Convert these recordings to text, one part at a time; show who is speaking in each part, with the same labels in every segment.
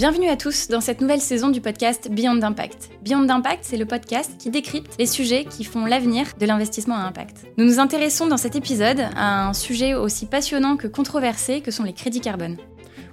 Speaker 1: Bienvenue à tous dans cette nouvelle saison du podcast Beyond Impact. Beyond Impact, c'est le podcast qui décrypte les sujets qui font l'avenir de l'investissement à impact. Nous nous intéressons dans cet épisode à un sujet aussi passionnant que controversé que sont les crédits carbone.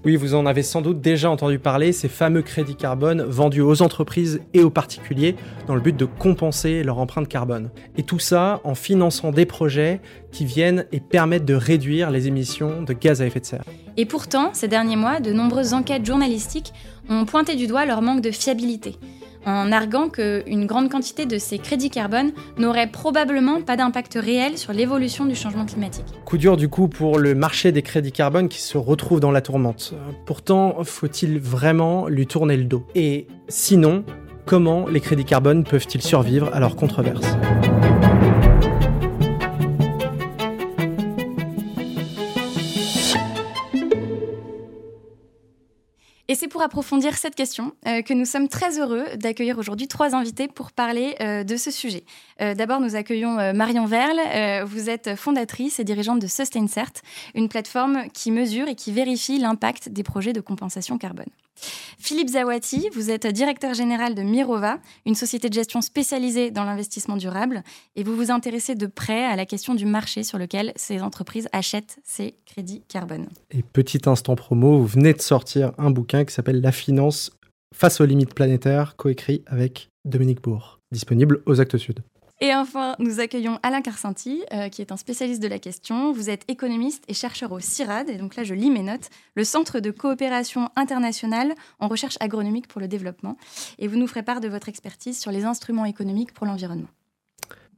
Speaker 2: Oui, vous en avez sans doute déjà entendu parler, ces fameux crédits carbone vendus aux entreprises et aux particuliers dans le but de compenser leur empreinte carbone. Et tout ça en finançant des projets qui viennent et permettent de réduire les émissions de gaz à effet de serre.
Speaker 1: Et pourtant, ces derniers mois, de nombreuses enquêtes journalistiques ont pointé du doigt leur manque de fiabilité en arguant qu'une grande quantité de ces crédits carbone n'aurait probablement pas d'impact réel sur l'évolution du changement climatique.
Speaker 2: Coup dur du coup pour le marché des crédits carbone qui se retrouve dans la tourmente. Pourtant, faut-il vraiment lui tourner le dos? Et sinon, comment les crédits carbone peuvent-ils survivre à leur controverse?
Speaker 1: Et c'est pour approfondir cette question euh, que nous sommes très heureux d'accueillir aujourd'hui trois invités pour parler euh, de ce sujet. Euh, d'abord, nous accueillons Marion Verle. vous êtes fondatrice et dirigeante de SustainCert, une plateforme qui mesure et qui vérifie l'impact des projets de compensation carbone. Philippe Zawati, vous êtes directeur général de Mirova, une société de gestion spécialisée dans l'investissement durable, et vous vous intéressez de près à la question du marché sur lequel ces entreprises achètent ces crédits carbone.
Speaker 2: Et petit instant promo, vous venez de sortir un bouquin qui s'appelle La finance face aux limites planétaires, coécrit avec Dominique Bourg, disponible aux Actes Sud.
Speaker 1: Et enfin, nous accueillons Alain Carcenti, euh, qui est un spécialiste de la question. Vous êtes économiste et chercheur au CIRAD, et donc là je lis mes notes, le Centre de coopération internationale en recherche agronomique pour le développement. Et vous nous ferez part de votre expertise sur les instruments économiques pour l'environnement.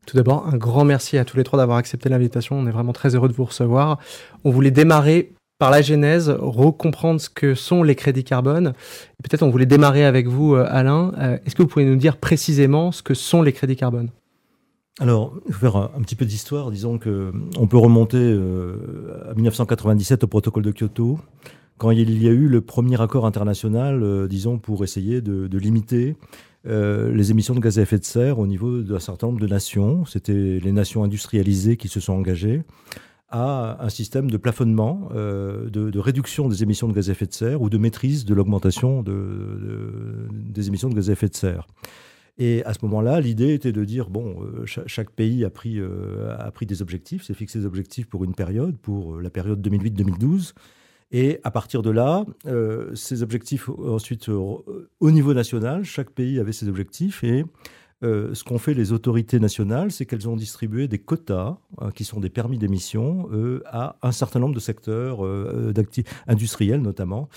Speaker 2: Tout d'abord, un grand merci à tous les trois d'avoir accepté l'invitation. On est vraiment très heureux de vous recevoir. On voulait démarrer par la genèse, recomprendre ce que sont les crédits carbone. Peut-être on voulait démarrer avec vous, euh, Alain. Euh, est-ce que vous pouvez nous dire précisément ce que sont les crédits carbone?
Speaker 3: Alors, faire un, petit peu d'histoire. Disons que on peut remonter euh, à 1997 au protocole de Kyoto, quand il y a eu le premier accord international, euh, disons, pour essayer de, limiter euh, les émissions de gaz à effet de serre au niveau d'un certain nombre de nations. C'était les nations industrialisées qui se sont engagées à un système de plafonnement, de, de, réduction des émissions de gaz à effet de serre ou de maîtrise de l'augmentation de, des émissions de gaz à effet de serre. Et à ce moment-là, l'idée était de dire bon, euh, chaque, pays a pris, euh, a pris des objectifs, s'est fixé des objectifs pour une période, pour euh, la période 2008-2012. Et à partir de là, ces objectifs, ensuite, au niveau national, chaque pays avait ses objectifs et euh, ce qu'ont fait les autorités nationales, c'est qu'elles ont distribué des quotas, hein, qui sont des permis d'émission, euh, à un certain nombre de secteurs euh, industriels notamment,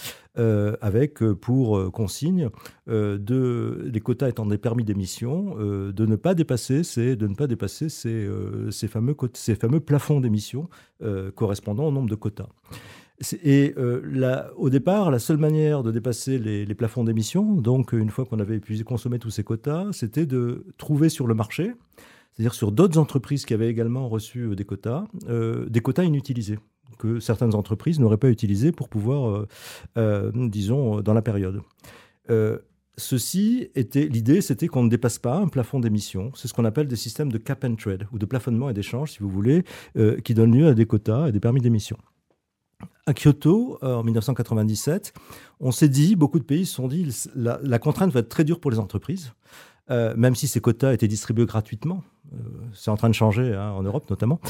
Speaker 3: avec pour consigne de, des quotas étant des permis d'émission, de ne pas dépasser ces, de ne pas dépasser ces, ces fameux, ces fameux plafonds d'émission correspondant au nombre de quotas. Et euh, au départ, la seule manière de dépasser les, plafonds d'émissions, donc une fois qu'on avait épuisé, consommé tous ces quotas, c'était de trouver sur le marché, c'est-à-dire sur d'autres entreprises qui avaient également reçu euh, des quotas, euh, des quotas inutilisés que certaines entreprises n'auraient pas utilisés pour pouvoir, disons, dans la période. Ceci était l'idée, c'était qu'on ne dépasse pas un plafond d'émissions. C'est ce qu'on appelle des systèmes de cap and trade ou de plafonnement et d'échange, si vous voulez, qui donnent lieu à des quotas et des permis d'émission à Kyoto, euh, en 1997, on s'est dit, beaucoup de pays se sont dit, la, la contrainte va être très dure pour les entreprises, euh, même si ces quotas étaient distribués gratuitement. Euh, c'est en train de changer hein, en Europe notamment.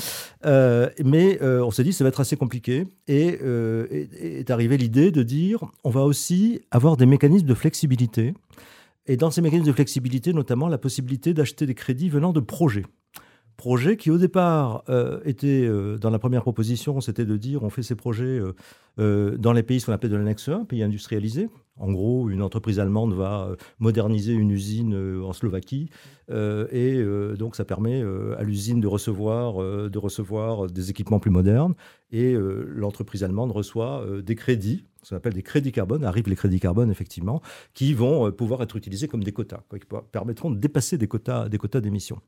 Speaker 3: mais on s'est dit, ça va être assez compliqué. Et est arrivée l'idée de dire, on va aussi avoir des mécanismes de flexibilité. Et dans ces mécanismes de flexibilité, notamment la possibilité d'acheter des crédits venant de projets projet qui au départ euh, était euh, dans la première proposition, c'était de dire on fait ces projets euh, dans les pays ce qu'on appelle de l'annexe 1, pays industrialisés. En gros, une entreprise allemande va moderniser une usine en Slovaquie et donc ça permet à l'usine de recevoir, de recevoir des équipements plus modernes et l'entreprise allemande reçoit des crédits, ce qu'on appelle des crédits carbone, arrivent les crédits carbone effectivement, qui vont pouvoir être utilisés comme des quotas, qui permettront de dépasser des quotas des quotas d'émissions.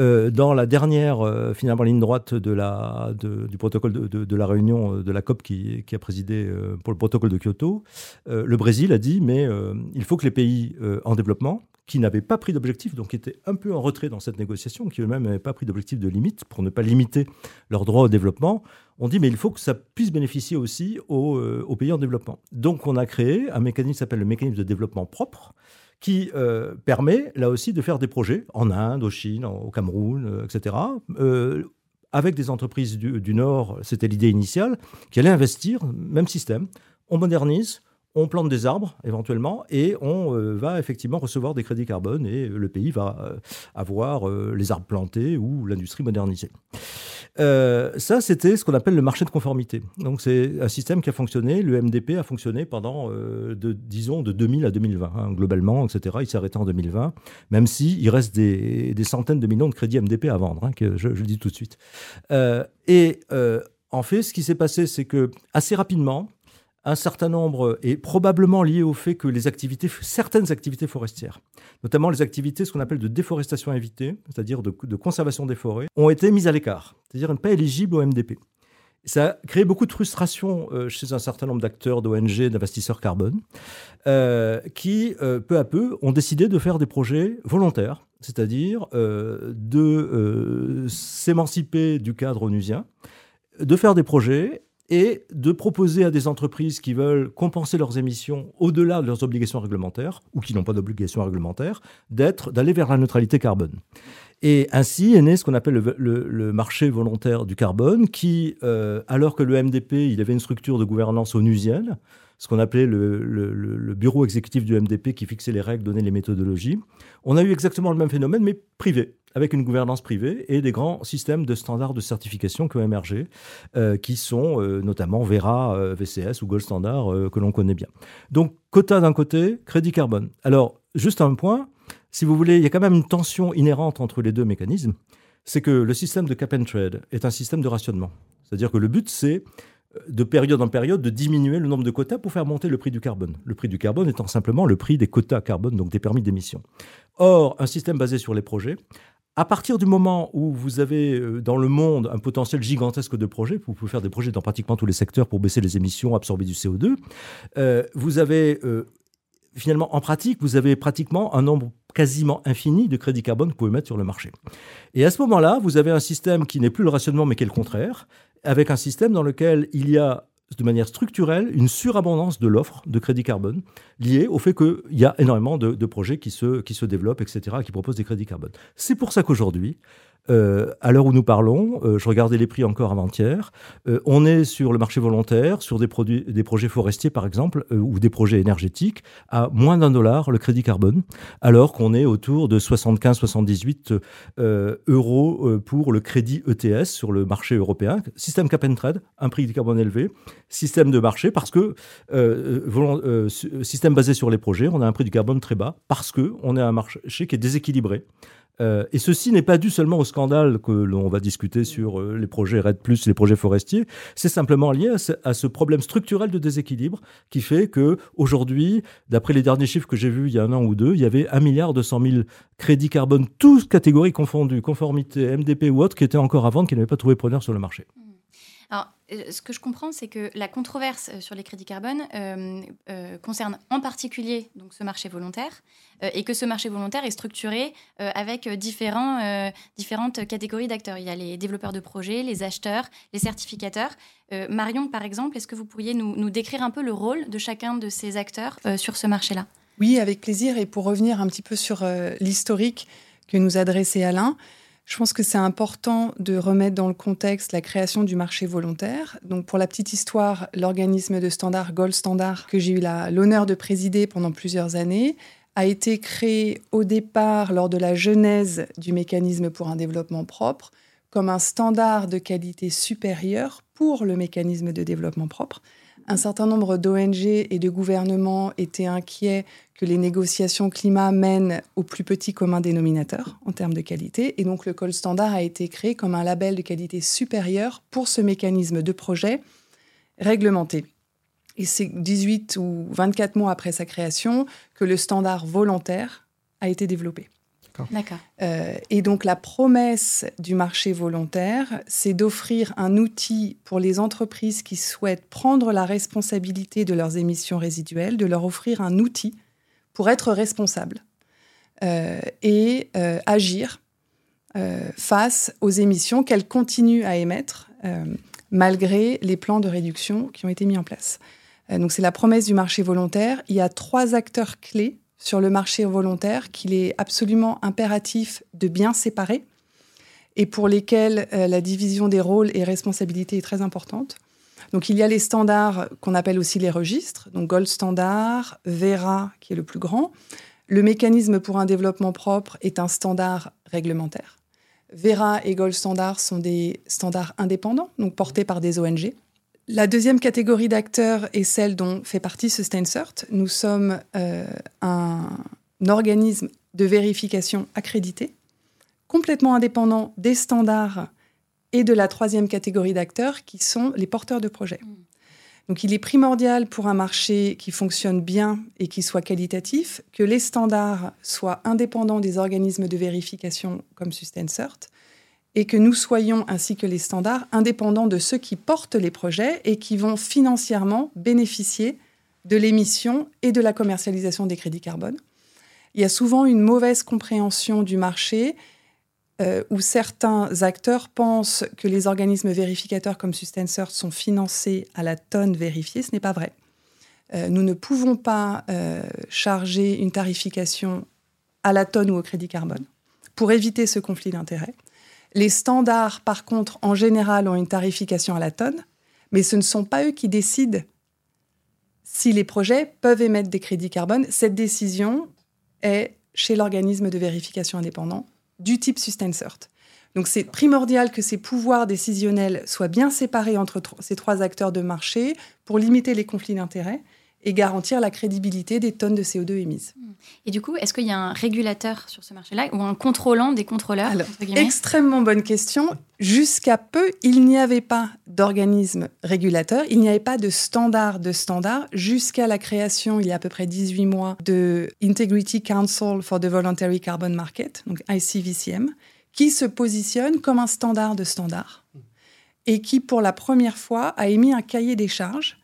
Speaker 3: Euh, dans la dernière, euh, finalement, ligne droite de la, du protocole de, la réunion euh, de la COP qui, a présidé pour le protocole de Kyoto, le Brésil a dit, mais il faut que les pays en développement, qui n'avaient pas pris d'objectif, donc qui étaient un peu en retrait dans cette négociation, qui eux-mêmes n'avaient pas pris d'objectif de limite pour ne pas limiter leur droit au développement, on dit mais il faut que ça puisse bénéficier aussi aux, aux pays en développement. Donc on a créé un mécanisme qui s'appelle le mécanisme de développement propre, qui euh, permet là aussi de faire des projets en Inde, au Chine, au Cameroun, euh, etc. Euh, avec des entreprises du, du Nord, c'était l'idée initiale, qui allaient investir, même système. On modernise, on plante des arbres éventuellement et on euh, va effectivement recevoir des crédits carbone et le pays va euh, avoir euh, les arbres plantés ou l'industrie modernisée. ça, c'était ce qu'on appelle le marché de conformité. Donc, c'est un système qui a fonctionné. Le MDP a fonctionné pendant, de, disons, de 2000 à 2020, hein, globalement, etc. Il s'est arrêté en 2020, même s'il reste des, des, centaines de millions de crédits MDP à vendre, hein, que je, je, le dis tout de suite. et en fait, ce qui s'est passé, c'est que assez rapidement, un certain nombre est probablement lié au fait que certaines activités forestières, notamment les activités ce qu'on appelle de déforestation évitée, c'est-à-dire de, conservation des forêts, ont été mises à l'écart, c'est-à-dire ne pas éligibles au MDP. Ça a créé beaucoup de frustration euh, chez un certain nombre d'acteurs, d'ONG, d'investisseurs carbone, euh, qui, euh, peu à peu, ont décidé de faire des projets volontaires, c'est-à-dire de s'émanciper du cadre onusien, de faire des projets et de proposer à des entreprises qui veulent compenser leurs émissions au-delà de leurs obligations réglementaires ou qui n'ont pas d'obligations réglementaires, d'être d'aller vers la neutralité carbone. Et ainsi est né ce qu'on appelle le, marché volontaire du carbone, qui, euh, alors que le MDP, il avait une structure de gouvernance onusienne, ce qu'on appelait le, le, bureau exécutif du MDP qui fixait les règles, donnait les méthodologies, on a eu exactement le même phénomène, mais privé avec une gouvernance privée et des grands systèmes de standards de certification qui ont émergé, euh, qui sont euh, notamment Vera, euh, VCS ou Gold Standard que l'on connaît bien. Donc, quota d'un côté, crédit carbone. Alors, juste un point, si vous voulez, il y a quand même une tension inhérente entre les deux mécanismes. C'est que le système de cap and trade est un système de rationnement. C'est-à-dire que le but, c'est de période en période de diminuer le nombre de quotas pour faire monter le prix du carbone. Le prix du carbone étant simplement le prix des quotas carbone, donc des permis d'émission. Or, un système basé sur les projets à partir du moment où vous avez euh, dans le monde un potentiel gigantesque de projets, vous pouvez faire des projets dans pratiquement tous les secteurs pour baisser les émissions, absorber du CO2, euh, vous avez euh, finalement en pratique, vous avez pratiquement un nombre quasiment infini de crédits carbone que vous pouvez mettre sur le marché. Et à ce moment-là, vous avez un système qui n'est plus le rationnement mais qui est le contraire, avec un système dans lequel il y a de manière structurelle une surabondance de l'offre de crédit carbone liée au fait qu'il y a énormément de, de, projets qui se, qui se développent, etc., qui proposent des crédits carbone. C'est pour ça qu'aujourd'hui, euh, à l'heure où nous parlons, euh, je regardais les prix encore avant-hier, euh, on est sur le marché volontaire, sur des, des projets forestiers par exemple, ou des projets énergétiques, à moins d'un dollar le crédit carbone, alors qu'on est autour de 75-78 euh, euros pour le crédit ETS sur le marché européen. Système cap and trade, un prix du carbone élevé, système de marché parce que système basé sur les projets, on a un prix du carbone très bas parce que on a un marché qui est déséquilibré. Euh, et ceci n'est pas dû seulement au scandale que l'on va discuter sur euh, les projets RED+, les projets forestiers, c'est simplement lié à ce, problème structurel de déséquilibre qui fait que aujourd'hui, d'après les derniers chiffres que j'ai vus il y a un an ou deux, il y avait 1 milliard 200 000 crédits carbone, toutes catégories confondues, conformité, MDP ou autres, qui étaient encore à vendre, qui n'avaient pas trouvé preneur sur le marché.
Speaker 1: Alors, euh, ce que je comprends, c'est que la controverse sur les crédits carbone euh, euh, concerne en particulier donc, ce marché volontaire euh, et que ce marché volontaire est structuré euh, avec différents, euh, différentes catégories d'acteurs. Il y a les développeurs de projets, les acheteurs, les certificateurs. Marion, par exemple, est-ce que vous pourriez nous, nous, décrire un peu le rôle de chacun de ces acteurs sur ce marché-là?
Speaker 4: Oui, avec plaisir. Et pour revenir un petit peu sur l'historique que nous a dressé Alain, je pense que c'est important de remettre dans le contexte la création du marché volontaire. Donc, pour la petite histoire, l'organisme de standard Gold Standard, que j'ai eu l'honneur de présider pendant plusieurs années, a été créé au départ lors de la genèse du mécanisme pour un développement propre comme un standard de qualité supérieure pour le mécanisme de développement propre. Un certain nombre d'ONG et de gouvernements étaient inquiets que les négociations climat mènent au plus petit commun dénominateur en termes de qualité. Et donc le Col Standard a été créé comme un label de qualité supérieure pour ce mécanisme de projet réglementé. Et c'est 18 ou 24 mois après sa création que le standard volontaire a été développé.
Speaker 1: D'accord.
Speaker 4: Euh, et donc la promesse du marché volontaire, c'est d'offrir un outil pour les entreprises qui souhaitent prendre la responsabilité de leurs émissions résiduelles, de leur offrir un outil pour être responsables. et agir face aux émissions qu'elle continue à émettre malgré les plans de réduction qui ont été mis en place. donc c'est la promesse du marché volontaire. Il y a trois acteurs clés sur le marché volontaire qu'il est absolument impératif de bien séparer et pour lesquels euh, la division des rôles et responsabilités est très importante. Donc il y a les standards qu'on appelle aussi les registres, donc Gold Standard, Vera qui est le plus grand. Le mécanisme pour un développement propre est un standard réglementaire. Vera et Gold Standard sont des standards indépendants, donc portés par des ONG. La deuxième catégorie d'acteurs est celle dont fait partie Sustaincert. Nous sommes euh, un organisme de vérification accrédité, complètement indépendant des standards et de la troisième catégorie d'acteurs qui sont les porteurs de projets. Mm. Donc il est primordial pour un marché qui fonctionne bien et qui soit qualitatif que les standards soient indépendants des organismes de vérification comme Sustaincert et que nous soyons, ainsi que les standards, indépendants de ceux qui portent les projets et qui vont financièrement bénéficier de l'émission et de la commercialisation des crédits carbone. Il y a souvent une mauvaise compréhension du marché euh, où certains acteurs pensent que les organismes vérificateurs comme Sustaincer sont financés à la tonne vérifiée. Ce n'est pas vrai. Euh, nous ne pouvons pas euh, charger une tarification à la tonne ou au crédit carbone pour éviter ce conflit d'intérêts. Les standards, par contre, en général, ont une tarification à la tonne, mais ce ne sont pas eux qui décident si les projets peuvent émettre des crédits carbone. Cette décision est chez l'organisme de vérification indépendant du type Sustainert. Donc c'est primordial que ces pouvoirs décisionnels soient bien séparés entre ces trois acteurs de marché pour limiter les conflits d'intérêts et garantir la crédibilité des tonnes de CO2 émises. Hmm.
Speaker 1: Et du coup, est-ce qu'il y a un régulateur sur ce marché-là ou un contrôlant des contrôleurs
Speaker 4: Extrêmement bonne question. Jusqu'à peu, il n'y avait pas d'organisme régulateur, il n'y avait pas de standard de standard jusqu'à la création, il y a à peu près 18 mois, de Integrity Council for the Voluntary Carbon Market, donc ICVCM, qui se positionne comme un standard de standard et qui, pour la première fois, a émis un cahier des charges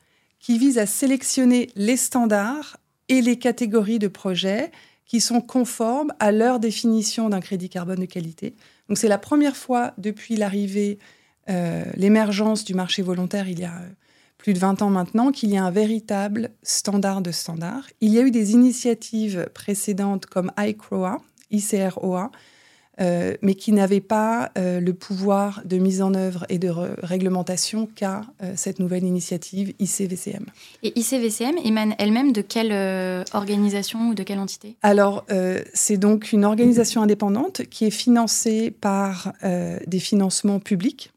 Speaker 4: qui vise à sélectionner les standards et les catégories de projets qui sont conformes à leur définition d'un crédit carbone de qualité. Donc c'est la première fois depuis l'arrivée, euh, l'émergence du marché volontaire il y a euh, plus de 20 ans maintenant, qu'il y a un véritable standard de standard. Il y a eu des initiatives précédentes comme ICROA, ICROA, euh, mais qui n'avait pas euh, le pouvoir de mise en œuvre et de réglementation qu'a euh, cette nouvelle initiative ICVCM.
Speaker 1: Et ICVCM émane elle-même de quelle organisation ou de quelle entité?
Speaker 4: Alors, c'est donc une organisation indépendante qui est financée par des financements publics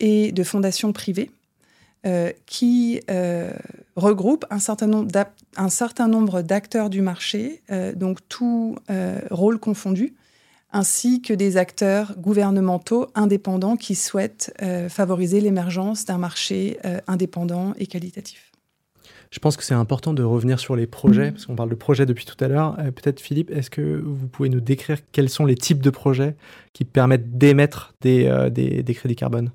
Speaker 4: et de fondations privées. qui regroupe un certain nombre d'acteurs du marché, donc tout rôle confondu, ainsi que des acteurs gouvernementaux indépendants qui souhaitent euh, favoriser l'émergence d'un marché euh, indépendant et qualitatif.
Speaker 2: Je pense que c'est important de revenir sur les projets, parce qu'on parle de projets depuis tout à l'heure. Euh, peut-être Philippe, est-ce que vous pouvez nous décrire quels sont les types de projets qui permettent d'émettre des, des crédits carbone?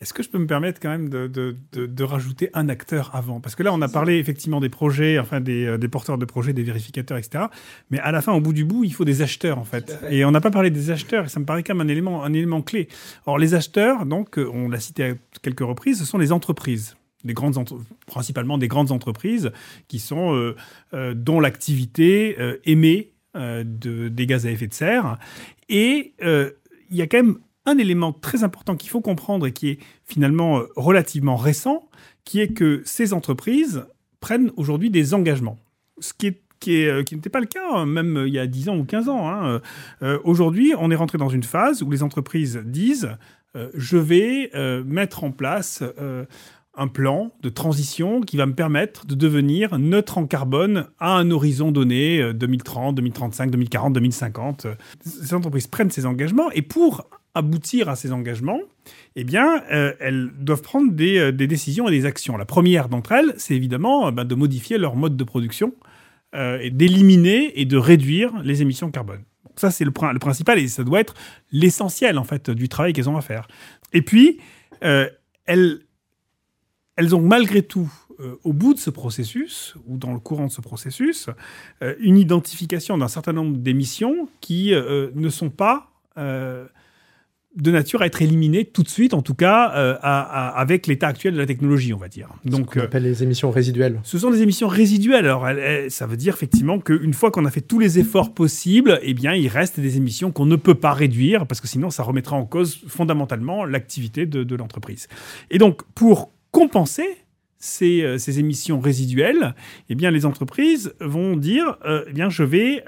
Speaker 5: Est-ce que je peux me permettre quand même de, de, de, rajouter un acteur avant? Parce que là, on a parlé effectivement des projets, enfin des, euh, des, porteurs de projets, des vérificateurs, etc. Mais à la fin, au bout du bout, il faut des acheteurs en fait. Et on n'a pas parlé des acheteurs, et ça me paraît quand même un élément, un élément clé. Or, les acheteurs, donc, euh, on l'a cité à quelques reprises, ce sont les entreprises. Des grandes principalement des grandes entreprises qui sont euh, dont l'activité émet de, des gaz à effet de serre. Et il y a quand même un élément très important qu'il faut comprendre et qui est finalement euh, relativement récent, qui est que ces entreprises prennent aujourd'hui des engagements. Ce qui euh, n'était pas le cas hein, même euh, il y a 10 ans ou 15 ans. Hein. aujourd'hui, on est rentré dans une phase où les entreprises disent je vais mettre en place un plan de transition qui va me permettre de devenir neutre en carbone à un horizon donné 2030, 2035, 2040, 2050. Ces entreprises prennent ces engagements et pour aboutir à ces engagements, eh bien, euh, elles doivent prendre euh, des, décisions et des actions. La première d'entre elles, c'est évidemment euh, ben, de modifier leur mode de production et d'éliminer et de réduire les émissions carbone. ça, c'est le, le, principal et ça doit être l'essentiel en fait du travail qu'elles ont à faire. Et puis, elles, elles ont malgré tout au bout de ce processus, ou dans le courant de ce processus, une identification d'un certain nombre d'émissions qui ne sont pas de nature à être éliminé tout de suite, en tout cas euh, avec l'état actuel de la technologie, on va dire.
Speaker 2: Donc, ce qu'on appelle les émissions résiduelles.
Speaker 5: Ce sont des émissions résiduelles. Alors, ça veut dire effectivement qu'une fois qu'on a fait tous les efforts possibles, eh bien, il reste des émissions qu'on ne peut pas réduire parce que sinon, ça remettra en cause fondamentalement l'activité de, l'entreprise. Et donc, pour compenser ces, euh, ces, émissions résiduelles, eh bien, les entreprises vont dire, euh, eh bien, je vais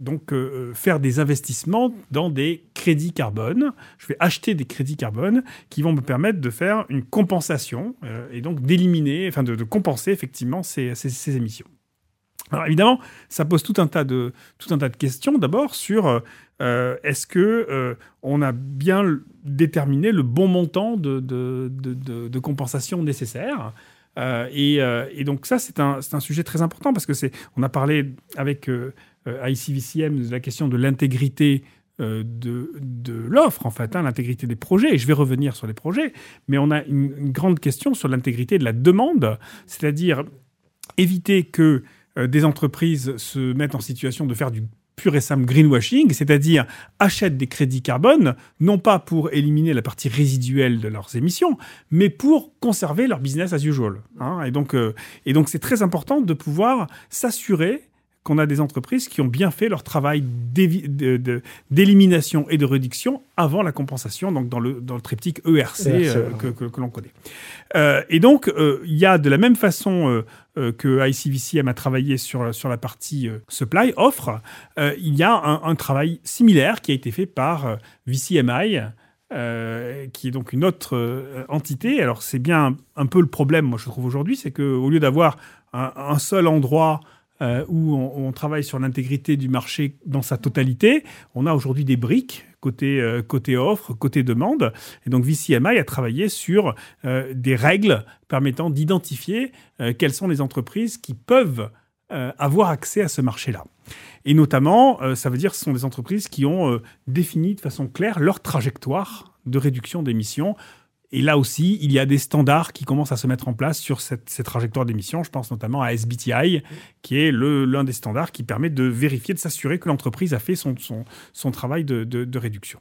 Speaker 5: donc euh, euh, faire des investissements dans des crédits carbone. Je vais acheter des crédits carbone qui vont me permettre de faire une compensation euh, et donc d'éliminer, enfin de, compenser effectivement ces, émissions. Alors évidemment, ça pose tout un tas de, tout un tas de questions. D'abord sur est-ce que on a bien déterminé le bon montant de, de, compensation nécessaire? Et, donc ça, c'est un, un, sujet très important parce que c'est, on a parlé avec euh, ICVCM de la question de l'intégrité euh, de, de l'offre, en fait, hein, l'intégrité des projets. Et je vais revenir sur les projets, mais on a une, grande question sur l'intégrité de la demande, c'est-à-dire éviter que euh, des entreprises se mettent en situation de faire du pur et simple greenwashing, c'est-à-dire achètent des crédits carbone, non pas pour éliminer la partie résiduelle de leurs émissions, mais pour conserver leur business as usual. Hein. Et donc, et donc, c'est très important de pouvoir s'assurer qu'on a des entreprises qui ont bien fait leur travail d'élimination et de réduction avant la compensation, donc dans le, dans le triptyque ERC, euh, que, que, l'on connaît. Euh, et donc, euh, il y a de la même façon que ICVCM a travaillé sur, sur la partie supply, offre, il y a un, un, travail similaire qui a été fait par VCMI, qui est donc une autre entité. Alors c'est bien un, peu le problème, moi je trouve aujourd'hui, c'est qu'au lieu d'avoir un, un, seul endroit euh, où on, travaille sur l'intégrité du marché dans sa totalité. On a aujourd'hui des briques côté, euh, côté offre, côté demande. Et donc VCMI a travaillé sur euh, des règles permettant d'identifier quelles sont les entreprises qui peuvent avoir accès à ce marché-là. Et notamment, ça veut dire que ce sont des entreprises qui ont défini de façon claire leur trajectoire de réduction d'émissions et là aussi, il y a des standards qui commencent à se mettre en place sur cette, cette trajectoire d'émission. Je pense notamment à SBTI, qui est l'un des standards qui permet de vérifier, de s'assurer que l'entreprise a fait son, travail de, réduction.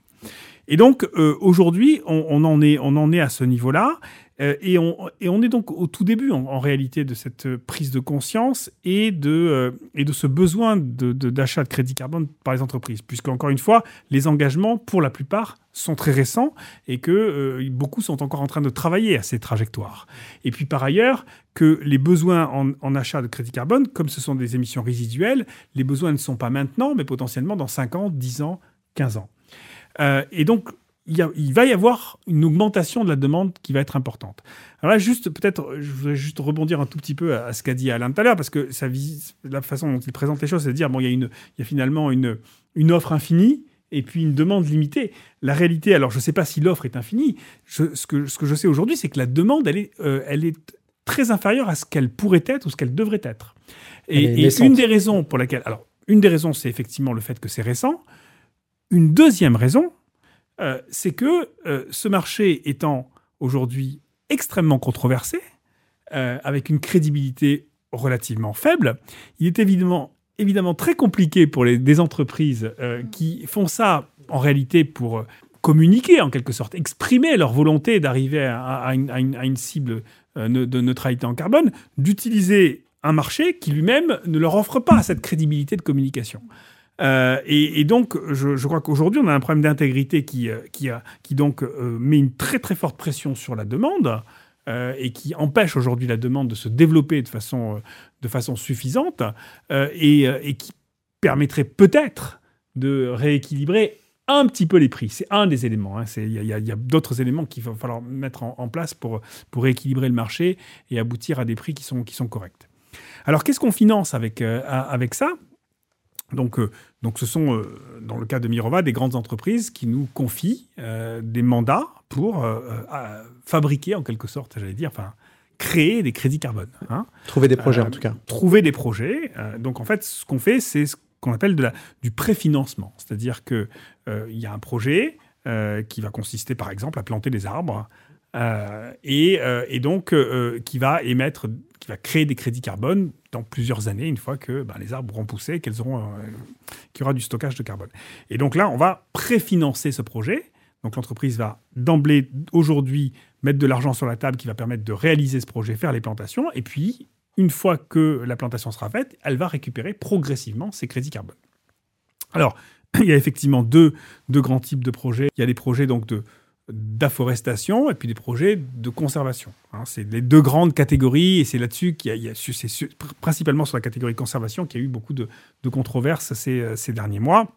Speaker 5: Et donc, euh, aujourd'hui, on en est à ce niveau-là. Euh, et, on, est donc au tout début, en, réalité, de cette prise de conscience et de, euh, ce besoin d'achat de, de, crédit carbone par les entreprises. Puisque, encore une fois, les engagements, pour la plupart, sont très récents et que euh, beaucoup sont encore en train de travailler à ces trajectoires. Et puis, par ailleurs, que les besoins en, en, achat de crédit carbone, comme ce sont des émissions résiduelles, les besoins ne sont pas maintenant, mais potentiellement dans 5 ans, 10 ans, 15 ans. et donc, il, va y avoir une augmentation de la demande qui va être importante. Alors là, juste peut-être, je voudrais juste rebondir un tout petit peu à, ce qu'a dit Alain tout à l'heure, parce que la façon dont il présente les choses, c'est de dire, bon, il y a, une, il y a finalement une, une offre infinie et puis une demande limitée. La réalité, alors je ne sais pas si l'offre est infinie, ce, que, ce que je sais aujourd'hui, c'est que la demande, elle est, euh, elle est très inférieure à ce qu'elle pourrait être ou ce qu'elle devrait être. Et, et une des raisons pour laquelle, alors, une des raisons, c'est effectivement le fait que c'est récent. Une deuxième raison, euh, c'est que euh, ce marché étant aujourd'hui extrêmement controversé, euh, avec une crédibilité relativement faible, il est évidemment, évidemment très compliqué pour les, des entreprises qui font ça en réalité pour communiquer en quelque sorte, exprimer leur volonté d'arriver à, une, cible de neutralité en carbone, d'utiliser un marché qui lui-même ne leur offre pas cette crédibilité de communication. Euh, et, donc, je, crois qu'aujourd'hui, on a un problème d'intégrité qui, euh, qui, donc euh, met une très très forte pression sur la demande et qui empêche aujourd'hui la demande de se développer de façon, de façon suffisante et, et, qui permettrait peut-être de rééquilibrer un petit peu les prix. C'est un des éléments. Hein. Il y a, d'autres éléments qu'il va falloir mettre en, en, place pour, pour rééquilibrer le marché et aboutir à des prix qui sont, qui sont corrects. Alors, qu'est-ce qu'on finance avec, avec ça? Donc, euh, donc, ce sont, euh, dans le cas de Mirova, des grandes entreprises qui nous confient euh, des mandats pour fabriquer, en quelque sorte, j'allais dire, enfin, créer des crédits carbone.
Speaker 2: Hein. Trouver des projets, en tout cas.
Speaker 5: Trouver des projets. donc, en fait, ce qu'on fait, c'est ce qu'on appelle de la, du préfinancement. C'est-à-dire qu'il il y a un projet qui va consister, par exemple, à planter des arbres et, et, donc qui va émettre, qui va créer des crédits carbone plusieurs années, une fois que ben, les arbres auront poussé, qu'elles auront, qu'il y aura du stockage de carbone. Et donc là, on va préfinancer ce projet. Donc l'entreprise va d'emblée, aujourd'hui, mettre de l'argent sur la table qui va permettre de réaliser ce projet, faire les plantations, et puis, une fois que la plantation sera faite, elle va récupérer progressivement ses crédits carbone. Alors, il y a effectivement deux, deux grands types de projets. Il y a des projets donc de d'afforestation et puis des projets de conservation. Hein. c'est les deux grandes catégories et c'est là-dessus qu'il y a, c'est principalement sur la catégorie conservation qu'il y a eu beaucoup de, de controverses ces, ces derniers mois.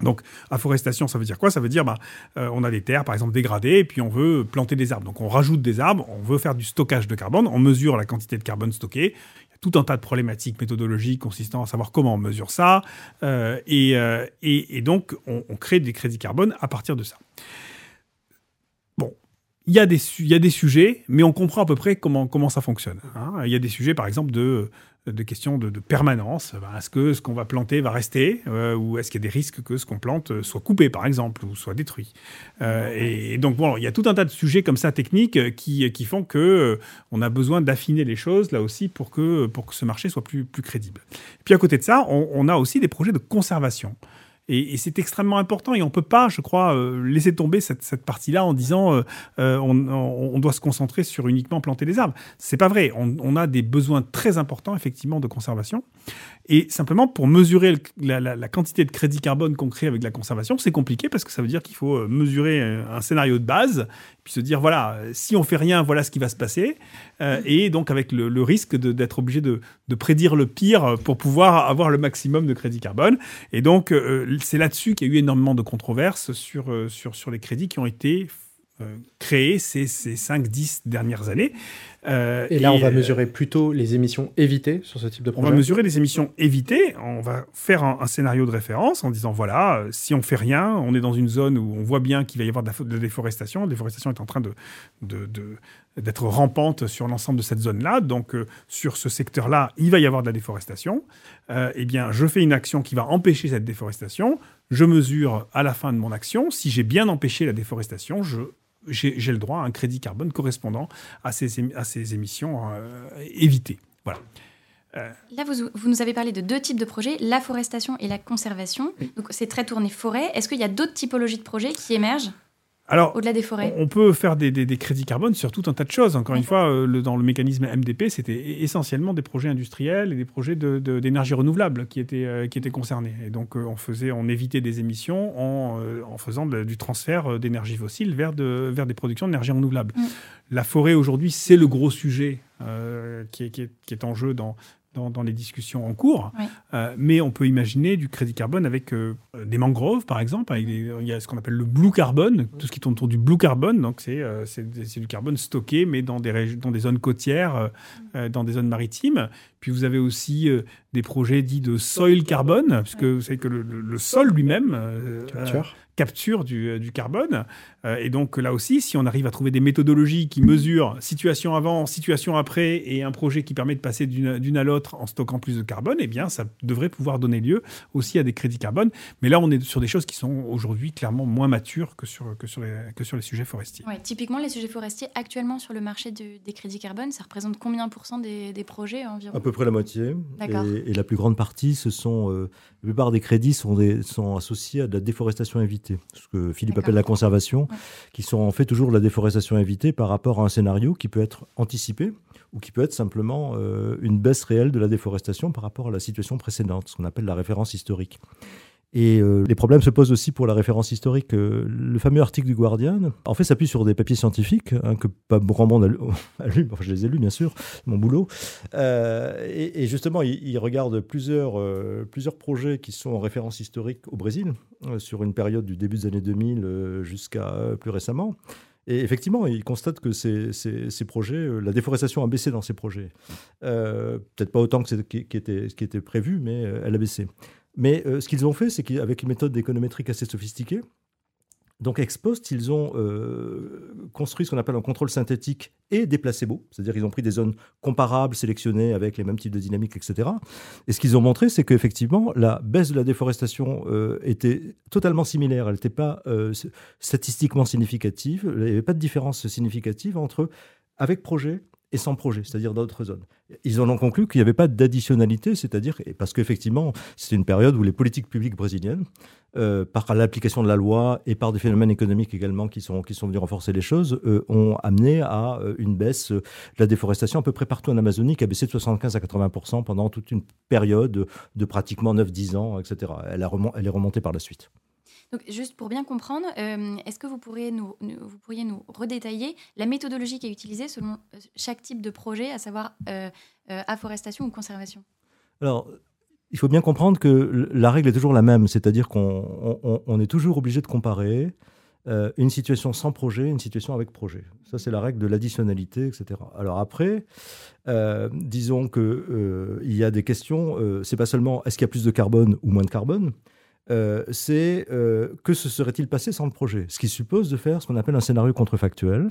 Speaker 5: Donc, afforestation, ça veut dire quoi? Ça veut dire, bah, euh, on a des terres, par exemple, dégradées, et puis on veut planter des arbres. Donc, on rajoute des arbres, on veut faire du stockage de carbone, on mesure la quantité de carbone stocké. Y tout un tas de problématiques méthodologiques consistant à savoir comment on mesure ça. Euh, euh, et, et, donc, on, on, crée des crédits carbone à partir de ça. Il y, a des, il y a des sujets, mais on comprend à peu près comment, comment ça fonctionne. Hein. Il y a des sujets, par exemple, de de questions de, permanence. Est-ce que ce qu'on va planter va rester euh, ou est-ce qu'il y a des risques que ce qu'on plante soit coupé, par exemple, ou soit détruit euh, et, donc, bon, il y a tout un tas de sujets comme ça techniques euh, qui, qui font que on a besoin d'affiner les choses là aussi pour que, pour que ce marché soit plus, plus crédible. Et puis à côté de ça, on, on a aussi des projets de conservation. Et, c'est extrêmement important et on ne peut pas, je crois, euh, laisser tomber cette, partie-là en disant euh, euh, on, doit se concentrer sur uniquement planter des arbres. C'est pas vrai. On, a des besoins très importants, effectivement, de conservation. Et simplement, pour mesurer la, quantité de crédit carbone qu'on crée avec la conservation, c'est compliqué parce que ça veut dire qu'il faut mesurer un scénario de base, puis se dire voilà, si on fait rien, voilà ce qui va se passer. et donc, avec le, le risque d'être obligé de, de, prédire le pire pour pouvoir avoir le maximum de crédit carbone. Et donc, c'est là-dessus qu'il y a eu énormément de controverses sur, euh, les crédits qui ont été euh, créés ces, ces 5-10 dernières années.
Speaker 2: Euh, et là, on va mesurer plutôt les émissions évitées sur ce type de projet
Speaker 5: On va mesurer les émissions évitées. On va faire un, scénario de référence en disant voilà, si on fait rien, on est dans une zone où on voit bien qu'il va y avoir de la, déforestation. La déforestation est en train de, de, d'être rampante sur l'ensemble de cette zone-là. Donc, sur ce secteur-là, il va y avoir de la déforestation. eh bien, je fais une action qui va empêcher cette déforestation. Je mesure à la fin de mon action si j'ai bien empêché la déforestation. Je j'ai le droit à un crédit carbone correspondant à ces, à ces émissions euh, évitées. Voilà.
Speaker 1: Euh. Là, vous, vous, nous avez parlé de deux types de projets, la forestation et la conservation. Donc, c'est très tourné forêt. Est-ce qu'il y a d'autres typologies de projets qui émergent?
Speaker 5: Alors, au-delà des forêts, on peut faire des, crédits carbone sur tout un tas de choses. Encore une fois, euh, dans le mécanisme MDP, c'était essentiellement des projets industriels et des projets d'énergie de, renouvelable qui étaient, euh, qui étaient concernés. Et donc, euh, on, faisait, on évitait des émissions en, en faisant du transfert d'énergie fossile vers, de, vers des productions d'énergie renouvelable. Mm. La forêt, aujourd'hui, c'est le gros sujet qui, est, qui, est, en jeu dans, dans, les discussions en cours. Euh, mais on peut imaginer du crédit carbone avec euh, des mangroves, par exemple. il y a ce qu'on appelle le blue carbone, tout ce qui tourne autour du blue carbone. Donc, c'est euh, du carbone stocké, mais dans des, dans des zones côtières, dans des zones maritimes. Puis vous avez aussi des projets dits de soil carbone, puisque vous savez que le, le sol lui-même capture du, euh, du carbone. Euh, et donc là aussi, si on arrive à trouver des méthodologies qui mesurent situation avant, situation après, et un projet qui permet de passer d'une à l'autre en stockant plus de carbone, eh bien, ça devrait pouvoir donner lieu aussi à des crédits carbone. Mais là, on est sur des choses qui sont aujourd'hui clairement moins matures que sur, que sur, les, que sur les sujets forestiers.
Speaker 1: Ouais, typiquement, les sujets forestiers, actuellement sur le marché des crédits carbone, ça représente combien pour cent des, des projets environ?
Speaker 3: À peu près la moitié. Et, et, la plus grande partie, ce sont, euh, la plupart des crédits sont, des, sont associés à de la déforestation évitée ce que Philippe appelle la conservation, qui sont en fait toujours la déforestation évitée par rapport à un scénario qui peut être anticipé ou qui peut être simplement euh, une baisse réelle de la déforestation par rapport à la situation précédente, ce qu'on appelle la référence historique. Et euh, les problèmes se posent aussi pour la référence historique. Euh, le fameux article du Guardian, en fait, s'appuie sur des papiers scientifiques hein, que pas grand monde a, lu. Enfin, je les ai lus, bien sûr, mon boulot. Euh, et, justement, il, regarde plusieurs, plusieurs projets qui sont en référence historique au Brésil, sur une période du début des années 2000 jusqu'à plus récemment. Et effectivement, il constate que ces, projets, la déforestation a baissé dans ces projets. Peut-être pas autant que ce qui était prévu, mais elle a baissé. Mais euh, ce qu'ils ont fait, c'est qu'avec une méthode d'économétrique assez sophistiquée, Donc ex post, ils ont euh, construit ce qu'on appelle un contrôle synthétique et des placebos, c'est-à-dire ils ont pris des zones comparables, sélectionnées avec les mêmes types de dynamiques, etc. Et ce qu'ils ont montré, c'est qu'effectivement, la baisse de la déforestation euh, était totalement similaire, elle n'était pas statistiquement significative, il n'y avait pas de différence significative entre avec projet et sans projet, c'est-à-dire d'autres zones. Ils en ont conclu qu'il n'y avait pas d'additionnalité, c'est-à-dire parce qu'effectivement, c'est une période où les politiques publiques brésiliennes, euh, par l'application de la loi et par des phénomènes économiques également qui sont, qui sont venus renforcer les choses, euh, ont amené à euh, une baisse de la déforestation à peu près partout en Amazonie, qui a baissé de 75 à 80 pendant toute une période de pratiquement 9-10 ans, etc. Elle, a elle est remontée par la suite.
Speaker 1: Juste pour bien comprendre, euh, est-ce que vous pourriez, nous, redétailler la méthodologie qui est utilisée selon euh, chaque type de projet, à savoir euh, afforestation ou conservation?
Speaker 3: Alors, il faut bien comprendre que la règle est toujours la même, c'est-à-dire qu'on est toujours obligé de comparer une situation sans projet, une situation avec projet. Ça, c'est la règle de l'additionnalité, etc. Alors après, disons qu'il il y a des questions, c'est pas seulement est-ce qu'il y a plus de carbone ou moins de carbone, euh, c'est euh, que se serait-il passé sans le projet? Ce qui suppose de faire ce qu'on appelle un scénario contrefactuel.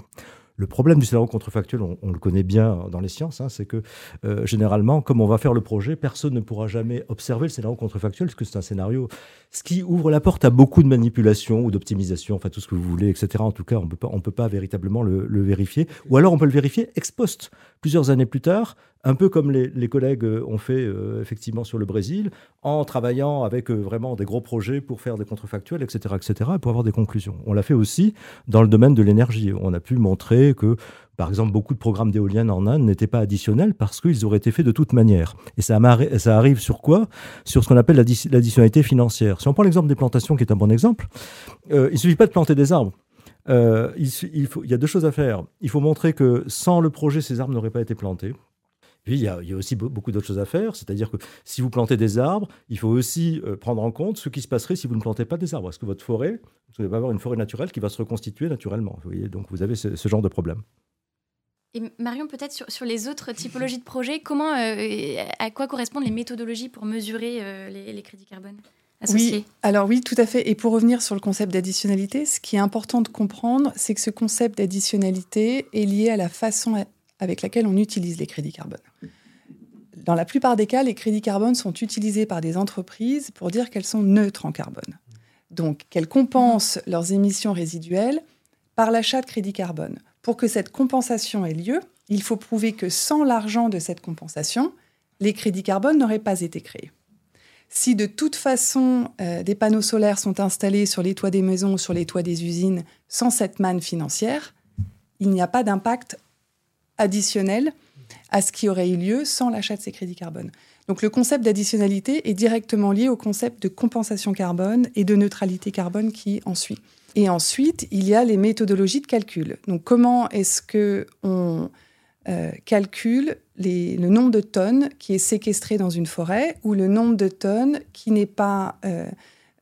Speaker 3: Le problème du scénario contrefactuel, on, le connaît bien dans les sciences, hein, c'est que euh, généralement, comme on va faire le projet, personne ne pourra jamais observer le scénario contrefactuel, parce que c'est un scénario ce qui ouvre la porte à beaucoup de manipulation ou d'optimisation, enfin tout ce que vous voulez, etc. En tout cas, on ne peut pas véritablement le, le, vérifier. Ou alors on peut le vérifier ex post, plusieurs années plus tard, un peu comme les, collègues euh, ont fait euh, effectivement sur le Brésil, en travaillant avec euh, vraiment des gros projets pour faire des contrefactuels, etc., etc., pour avoir des conclusions. On l'a fait aussi dans le domaine de l'énergie. On a pu montrer que, par exemple, beaucoup de programmes d'éoliennes en Inde n'étaient pas additionnels parce qu'ils auraient été faits de toute manière. Et ça, arrive sur quoi? Sur ce qu'on appelle l'additionnalité financière. Si on prend l'exemple des plantations, qui est un bon exemple, il ne suffit pas de planter des arbres. il, faut, il, y a deux choses à faire. Il faut montrer que sans le projet, ces arbres n'auraient pas été plantés. Puis il y, a, aussi beaucoup d'autres choses à faire, c'est-à-dire que si vous plantez des arbres, il faut aussi euh, prendre en compte ce qui se passerait si vous ne plantez pas des arbres. Est-ce que votre forêt, vous allez avoir une forêt naturelle qui va se reconstituer naturellement. Vous voyez, donc vous avez ce, genre de problème.
Speaker 1: Et Marion, peut-être sur, les autres typologies de projets, comment, euh, à quoi correspondent les méthodologies pour mesurer euh, les, crédits carbone associés?
Speaker 4: Oui, alors oui, tout à fait. Et pour revenir sur le concept d'additionnalité, ce qui est important de comprendre, c'est que ce concept d'additionnalité est lié à la façon avec laquelle on utilise les crédits carbone. Dans la plupart des cas, les crédits carbone sont utilisés par des entreprises pour dire qu'elles sont neutres en carbone. Donc qu'elles compensent leurs émissions résiduelles par l'achat de crédits carbone. Pour que cette compensation ait lieu, il faut prouver que sans l'argent de cette compensation, les crédits carbone n'auraient pas été créés. Si de toute façon euh, des panneaux solaires sont installés sur les toits des maisons ou sur les toits des usines sans cette manne financière, il n'y a pas d'impact additionnel à ce qui aurait eu lieu sans l'achat de ces crédits carbone. Donc le concept d'additionnalité est directement lié au concept de compensation carbone et de neutralité carbone qui en suit. Et ensuite, il y a les méthodologies de calcul. Donc comment est-ce que on euh, calcule le nombre de tonnes qui est séquestré dans une forêt ou le nombre de tonnes qui n'est pas euh,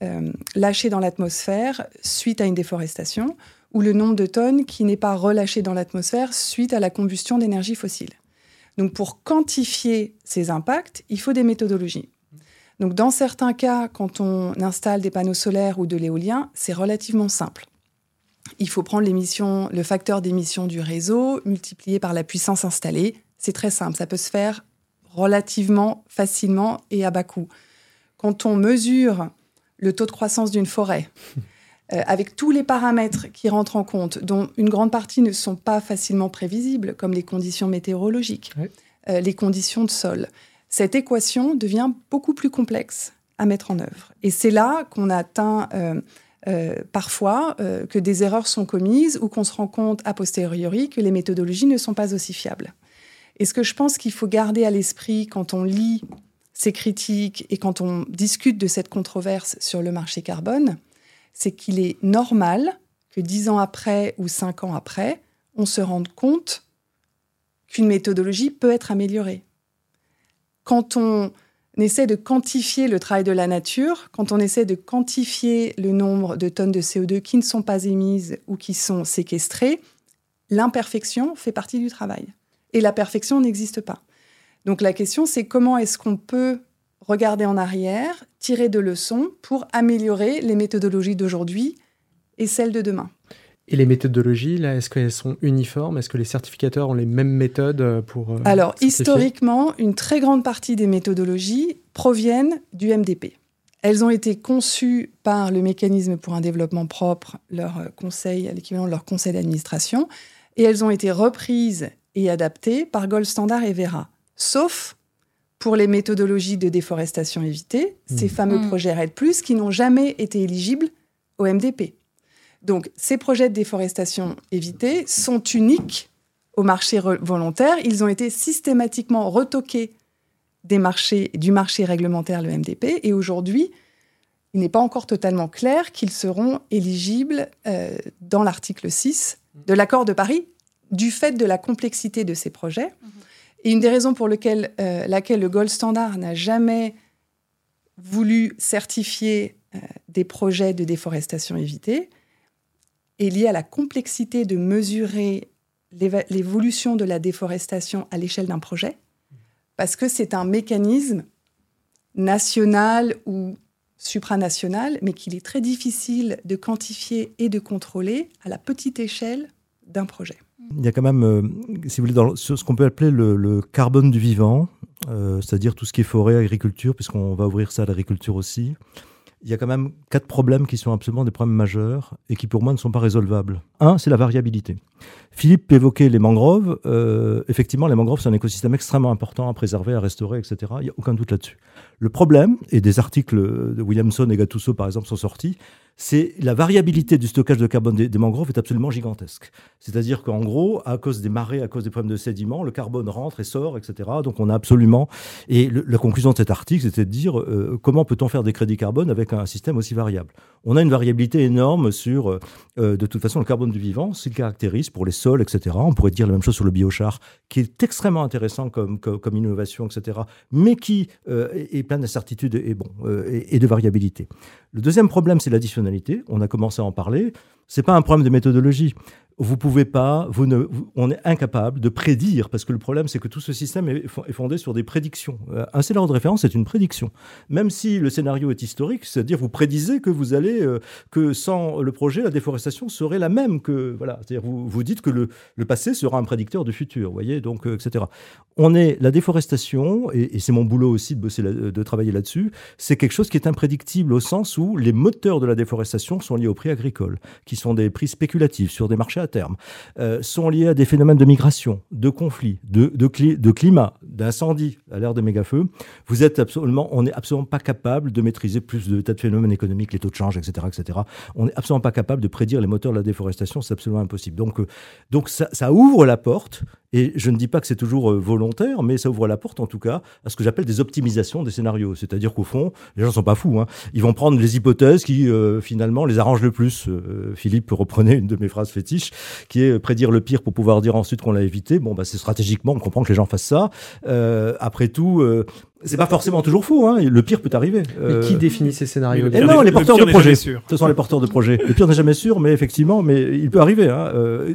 Speaker 4: euh, lâché dans l'atmosphère suite à une déforestation ou le nombre de tonnes qui n'est pas relâché dans l'atmosphère suite à la combustion d'énergie fossile. Donc pour quantifier ces impacts, il faut des méthodologies. Donc dans certains cas, quand on installe des panneaux solaires ou de l'éolien, c'est relativement simple. Il faut prendre le facteur d'émission du réseau multiplié par la puissance installée. C'est très simple, ça peut se faire relativement facilement et à bas coût. Quand on mesure le taux de croissance d'une forêt, euh, avec tous les paramètres qui rentrent en compte, dont une grande partie ne sont pas facilement prévisibles, comme les conditions météorologiques, euh, les conditions de sol, cette équation devient beaucoup plus complexe à mettre en œuvre. Et c'est là qu'on atteint euh, parfois que des erreurs sont commises ou qu'on se rend compte a posteriori que les méthodologies ne sont pas aussi fiables. Et ce que je pense qu'il faut garder à l'esprit quand on lit ces critiques et quand on discute de cette controverse sur le marché carbone, c'est qu'il est normal que dix ans après ou cinq ans après, on se rende compte qu'une méthodologie peut être améliorée. Quand on essaie de quantifier le travail de la nature, quand on essaie de quantifier le nombre de tonnes de CO2 qui ne sont pas émises ou qui sont séquestrées, l'imperfection fait partie du travail. Et la perfection n'existe pas. Donc la question, c'est comment est-ce qu'on peut regarder en arrière, tirer de leçons pour améliorer les méthodologies d'aujourd'hui et celle de demain.
Speaker 2: Et les méthodologies, là, est-ce qu'elles sont uniformes? Est-ce que les certificateurs ont les mêmes méthodes euh, pour... Euh,
Speaker 4: Alors, historiquement, une très grande partie des méthodologies proviennent du MDP. Elles ont été conçues par le mécanisme pour un développement propre, leur conseil, l'équivalent de leur conseil d'administration, et elles ont été reprises et adaptées par Gold Standard et Vera. Sauf pour les méthodologies de déforestation évitée, ces mmh. fameux mmh. projets RED+, qui n'ont jamais été éligibles au MDP. Donc, ces projets de déforestation évitée sont uniques au marché volontaire. Ils ont été systématiquement retoqués des marchés, du marché réglementaire, le MDP, et aujourd'hui, il n'est pas encore totalement clair qu'ils seront éligibles euh, dans l'article 6 de l'accord de Paris, du fait de la complexité de ces projets. Mmh. Et une des raisons pour euh, laquelle le Gold Standard n'a jamais voulu certifier euh, des projets de déforestation évitée est liée à la complexité de mesurer l'évolution de la déforestation à l'échelle d'un projet, parce que c'est un mécanisme national ou supranational, mais qu'il est très difficile de quantifier et de contrôler à la petite échelle d'un projet.
Speaker 3: Il y a quand même, euh, si vous voulez, dans ce qu'on peut appeler le, carbone du vivant, euh, c'est-à-dire tout ce qui est forêt, agriculture, puisqu'on va ouvrir ça à l'agriculture aussi. Il y a quand même quatre problèmes qui sont absolument des problèmes majeurs et qui pour moi ne sont pas résolvables. Un, c'est la variabilité. Philippe évoquait les mangroves. Euh, effectivement, les mangroves, c'est un écosystème extrêmement important à préserver, à restaurer, etc. Il n'y a aucun doute là-dessus. Le problème, et des articles de Williamson et Gattuso, par exemple, sont sortis, c'est la variabilité du stockage de carbone des, mangroves est absolument gigantesque. C'est-à-dire qu'en gros, à cause des marées, à cause des problèmes de sédiments, le carbone rentre et sort, etc. Donc on a absolument... Et la conclusion de cet article, c'était de dire euh, comment peut-on faire des crédits carbone avec un système aussi variable? On a une variabilité énorme sur, euh, de toute façon, le carbone du vivant, ce qu'il caractérise pour les sols, etc. On pourrait dire la même chose sur le biochar, qui est extrêmement intéressant comme, innovation, etc. Mais qui euh, est plein d'incertitudes et, bon, et de variabilité. Le deuxième problème, c'est On a commencé à en parler. C'est pas un problème de méthodologie vous pouvez pas, vous ne, on est incapable de prédire, parce que le problème, c'est que tout ce système est, fondé sur des prédictions. Euh, un scénario de référence est une prédiction. Même si le scénario est historique, c'est-à-dire vous prédisez que vous allez, euh, que sans le projet, la déforestation serait la même que, voilà. C'est-à-dire vous, vous dites que le, le, passé sera un prédicteur du futur, voyez, donc, euh, etc. On est, la déforestation, et, c'est mon boulot aussi de bosser, de travailler là-dessus, c'est quelque chose qui est imprédictible au sens où les moteurs de la déforestation sont liés au prix agricole, qui sont des prix spéculatifs sur des marchés terme, euh, sont liés à des phénomènes de migration, de conflits, de, de, climat, d'incendie à l'ère des méga-feux, vous êtes absolument, on n'est absolument pas capable de maîtriser plus de tas de phénomènes économiques, les taux de change, etc., etc. On n'est absolument pas capable de prédire les moteurs de la déforestation, c'est absolument impossible. Donc, euh, donc ça ouvre la porte et je ne dis pas que c'est toujours euh, volontaire, mais ça ouvre la porte en tout cas à ce que j'appelle des optimisations des scénarios. C'est-à-dire qu'au fond, les gens sont pas fous. Hein. Ils vont prendre les hypothèses qui euh, finalement les arrangent le plus. Euh, Philippe reprenait une de mes phrases fétiches, qui est prédire le pire pour pouvoir dire ensuite qu'on l'a évité. Bon, bah c'est stratégiquement, on comprend que les gens fassent ça. après tout, c'est pas forcément toujours faux, hein. le pire peut arriver.
Speaker 2: Mais qui définit ces scénarios
Speaker 3: eh Non, les porteurs de projet. Ce sont les porteurs de projet. Le pire n'est jamais sûr, mais effectivement, mais il peut arriver. Hein.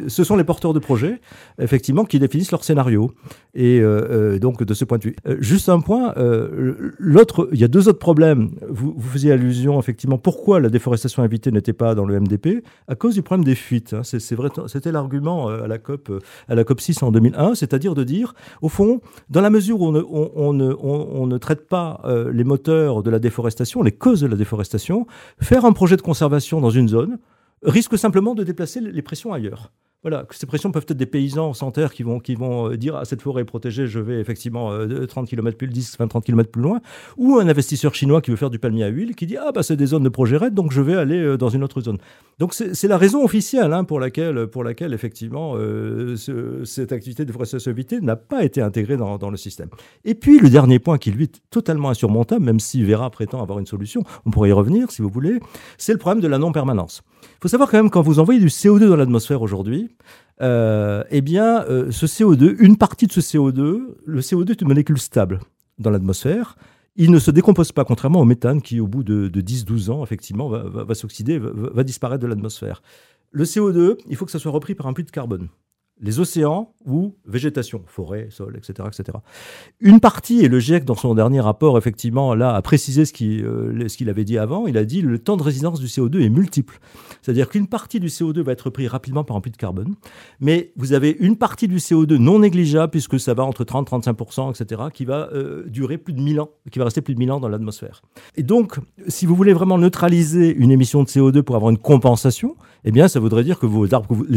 Speaker 3: ce sont les porteurs de projet, effectivement, qui définissent leur scénario. Et euh, euh, donc, de ce point de vue. Euh, juste un point, l'autre, il y a deux autres problèmes. Vous, vous, faisiez allusion, effectivement, pourquoi la déforestation invitée n'était pas dans le MDP À cause du problème des fuites. Hein. C'est vrai, c'était l'argument à la COP, à la COP 6 en 2001, c'est-à-dire de dire, au fond, dans la mesure où on ne, on, on, ne traite pas les moteurs de la déforestation, les causes de la déforestation, faire un projet de conservation dans une zone risque simplement de déplacer les pressions ailleurs. Voilà, ces pressions peuvent être des paysans sans terre qui vont, qui vont euh, dire ah, cette forêt est protégée, je vais effectivement 30 km plus 10, 20, 30 km plus loin, ou un investisseur chinois qui veut faire du palmier à huile qui dit ah bah c'est des zones de projet RED donc je vais aller euh, dans une autre zone. Donc c'est la raison officielle hein, pour laquelle pour laquelle effectivement euh, cette activité de déforestation évitée n'a pas été intégrée dans, dans, le système. Et puis le dernier point qui lui est totalement insurmontable, même si Vera prétend avoir une solution, on pourrait y revenir si vous voulez, c'est le problème de la non permanence. Il faut savoir quand même quand vous envoyez du CO2 dans l'atmosphère aujourd'hui, euh, eh bien, euh, ce CO2, une partie de ce CO2, le CO2 est une molécule stable dans l'atmosphère. Il ne se décompose pas, contrairement au méthane qui, au bout de, 10-12 ans, effectivement, va, s'oxyder, va, disparaître de l'atmosphère. Le CO2, il faut que ça soit repris par un puits de carbone. Les océans ou végétation, forêt, sol, etc., etc. Une partie, et le GIEC dans son dernier rapport, effectivement, là, a précisé euh, ce qu'il avait dit avant, il a dit le temps de résidence du CO2 est multiple. C'est-à-dire qu'une partie du CO2 va être pris rapidement par un puits de carbone, mais vous avez une partie du CO2 non négligeable, puisque ça va entre 30 35% etc., qui va euh, durer plus de 1000 ans, qui va rester plus de 1000 ans dans l'atmosphère. Et donc, si vous voulez vraiment neutraliser une émission de CO2 pour avoir une compensation, eh bien, ça voudrait dire que les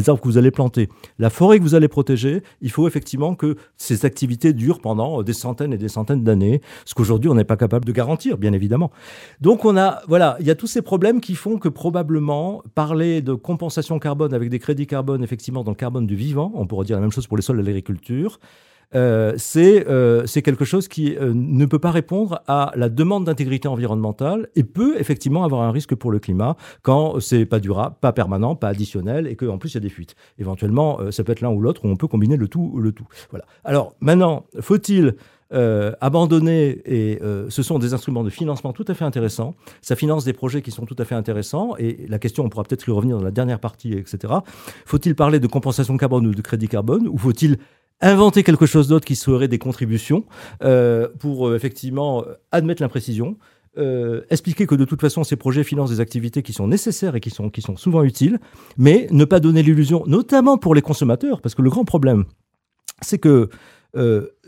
Speaker 3: arbres que vous allez planter, la forêt que vous allez protéger, il faut effectivement que ces activités durent pendant des centaines et des centaines d'années, ce qu'aujourd'hui on n'est pas capable de garantir, bien évidemment. Donc on a, voilà, il y a tous ces problèmes qui font que probablement parler de compensation carbone avec des crédits carbone, effectivement, dans le carbone du vivant, on pourrait dire la même chose pour les sols et l'agriculture, euh, euh, c'est quelque chose qui euh, ne peut pas répondre à la demande d'intégrité environnementale et peut effectivement avoir un risque pour le climat quand c'est pas durable, pas permanent, pas additionnel et qu'en plus il y a des fuites. Éventuellement, ça peut être l'un ou l'autre ou on peut combiner le tout le tout. Voilà. Alors maintenant, faut-il abandonner et ce sont des instruments de financement tout à fait intéressants. Ça finance des projets qui sont tout à fait intéressants et la question, on pourra peut-être y revenir dans la dernière partie, etc. Faut-il parler de compensation carbone ou de crédit carbone ou faut-il inventer quelque chose d'autre qui serait des contributions euh, pour euh, effectivement admettre l'imprécision, euh, expliquer que de toute façon ces projets financent des activités qui sont nécessaires et qui sont, qui sont souvent utiles, mais ne pas donner l'illusion, notamment pour les consommateurs, parce que le grand problème, c'est que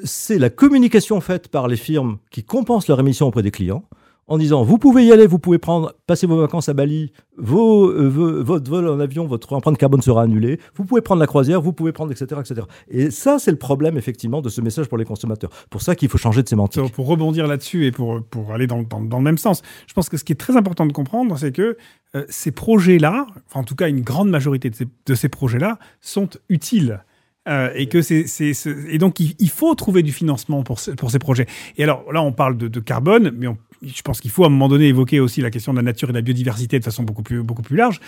Speaker 3: c'est la communication faite par les firmes qui compensent leur émission auprès des clients en disant vous pouvez y aller, vous pouvez prendre, passer vos vacances à Bali, euh, votre vol en avion, votre empreinte carbone sera annulée, vous pouvez prendre la croisière, vous pouvez prendre, etc. etc. Et ça, c'est le problème, effectivement, de ce message pour les consommateurs. Pour ça qu'il faut changer de sémantique.
Speaker 5: Pour rebondir là-dessus et pour, pour aller dans, dans, le même sens, je pense que ce qui est très important de comprendre, c'est que euh, ces projets-là, enfin, en tout cas une grande majorité de ces, de ces projets-là, sont utiles. Euh, et que c'est, et donc il, faut trouver du financement pour, pour ces projets. Et alors là, on parle de, de carbone, mais on je pense qu'il faut à un moment donné évoquer aussi la question de la nature et de la biodiversité de façon beaucoup plus, beaucoup plus large.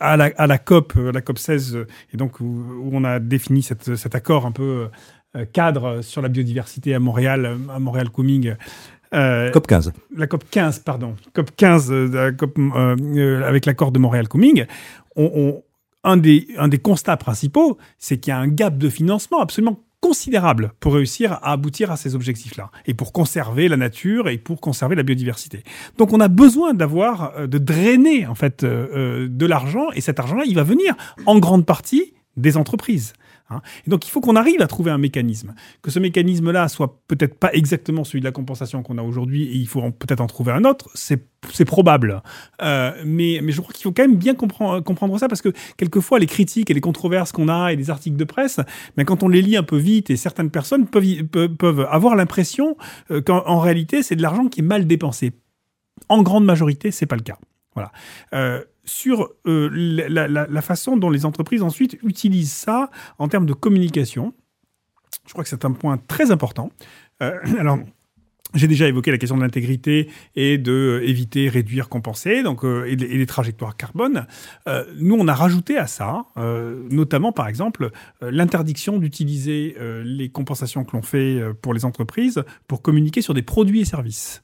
Speaker 5: À la, à la COP, euh, la COP 16, euh, et donc où, on a défini cette, cet accord un peu euh, cadre sur la biodiversité à Montréal, à Montréal Coming.
Speaker 3: COP 15.
Speaker 5: La COP 15, pardon. COP 15 avec l'accord de Montréal Coming. On, un, des, un des constats principaux, c'est qu'il y a un gap de financement absolument considérable pour réussir à aboutir à ces objectifs-là et pour conserver la nature et pour conserver la biodiversité. Donc on a besoin d'avoir euh, de drainer en fait euh, euh, de l'argent et cet argent-là, il va venir en grande partie des entreprises. Hein. Et donc il faut qu'on arrive à trouver un mécanisme. Que ce mécanisme-là soit peut-être pas exactement celui de la compensation qu'on a aujourd'hui et il faut peut-être en trouver un autre, c'est probable. Euh, mais, je crois qu'il faut quand même bien comprendre, ça parce que quelquefois les critiques et les controverses qu'on a et les articles de presse, mais quand on les lit un peu vite et certaines personnes peuvent, peuvent, avoir l'impression euh, qu'en réalité c'est de l'argent qui est mal dépensé. En grande majorité, c'est pas le cas. Voilà. Euh, sur euh, la, façon dont les entreprises ensuite utilisent ça en termes de communication. Je crois que c'est un point très important. Euh, alors, j'ai déjà évoqué la question de l'intégrité et de euh, éviter, réduire, compenser, donc et, les, trajectoires carbone. nous, on a rajouté à ça, notamment par exemple l'interdiction d'utiliser les compensations que l'on fait pour les entreprises pour communiquer sur des produits et services.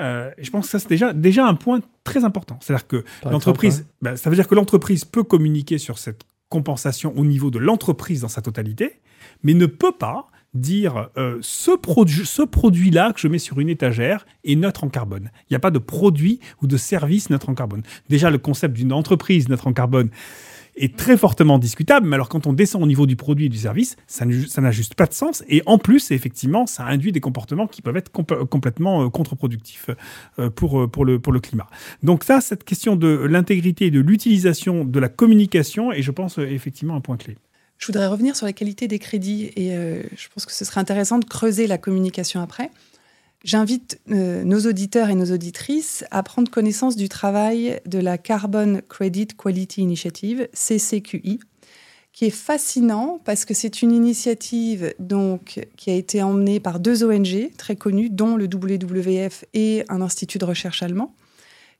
Speaker 5: Euh, je pense que ça, c'est déjà, déjà un point très important. C'est-à-dire que l'entreprise, bah, ça veut dire que l'entreprise peut communiquer sur cette compensation au niveau de l'entreprise dans sa totalité, mais ne peut pas dire euh, ce, produit, ce produit-là que je mets sur une étagère est neutre en carbone. Il n'y a pas de produit ou de service neutre en carbone. Déjà, le concept d'une entreprise neutre en carbone, est très fortement discutable. Mais alors, quand on descend au niveau du produit et du service, ça n'a juste pas de sens. Et en plus, effectivement, ça induit des comportements qui peuvent être complètement euh, contre-productifs euh, euh, pour le climat. Donc ça, cette question de l'intégrité et de l'utilisation de la communication est, je pense, effectivement un point clé.
Speaker 4: Je voudrais revenir sur la qualité des crédits et je pense que ce serait intéressant de creuser la communication après. J'invite euh, nos auditeurs et nos auditrices à prendre connaissance du travail de la Carbon Credit Quality Initiative, CCQI, qui est fascinant parce que c'est une initiative donc, qui a été emmenée par deux ONG très connues, dont le WWF et un institut de recherche allemand,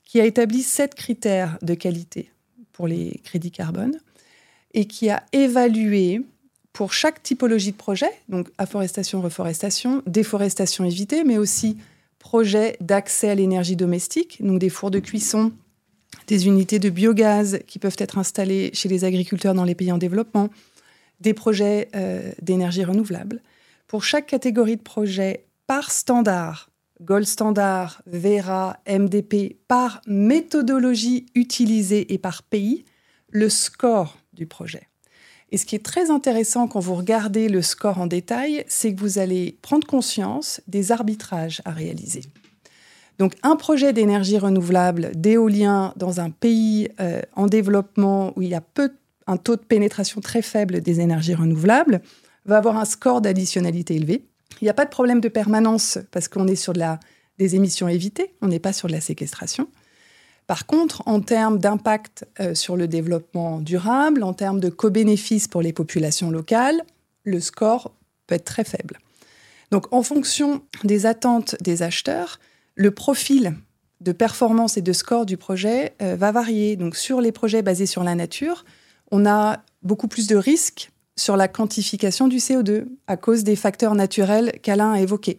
Speaker 4: qui a établi sept critères de qualité pour les crédits carbone et qui a évalué pour chaque typologie de projet, donc afforestation, reforestation, déforestation évitée, mais aussi projet d'accès à l'énergie domestique, donc des fours de cuisson, des unités de biogaz qui peuvent être installées chez les agriculteurs dans les pays en développement, des projets d'énergie renouvelable. Pour chaque catégorie de projet, par standard, Gold Standard, Vera, MDP, par méthodologie utilisée et par pays, le score du projet. Et ce qui est très intéressant quand vous regardez le score en détail, c'est que vous allez prendre conscience des arbitrages à réaliser. Donc un projet d'énergie renouvelable, d'éolien dans un pays euh, en développement où il y a un taux de pénétration très faible des énergies renouvelables, va avoir un score d'additionnalité élevé. Il n'y a pas de problème de permanence parce qu'on est sur de la, des émissions évitées, on n'est pas sur de la séquestration. Par contre, en termes d'impact euh, sur le développement durable, en termes de co-bénéfices pour les populations locales, le score peut être très faible. Donc, en fonction des attentes des acheteurs, le profil de performance et de score du projet euh, va varier. Donc, sur les projets basés sur la nature, on a beaucoup plus de risques sur la quantification du CO2 à cause des facteurs naturels qu'Alain a évoqués.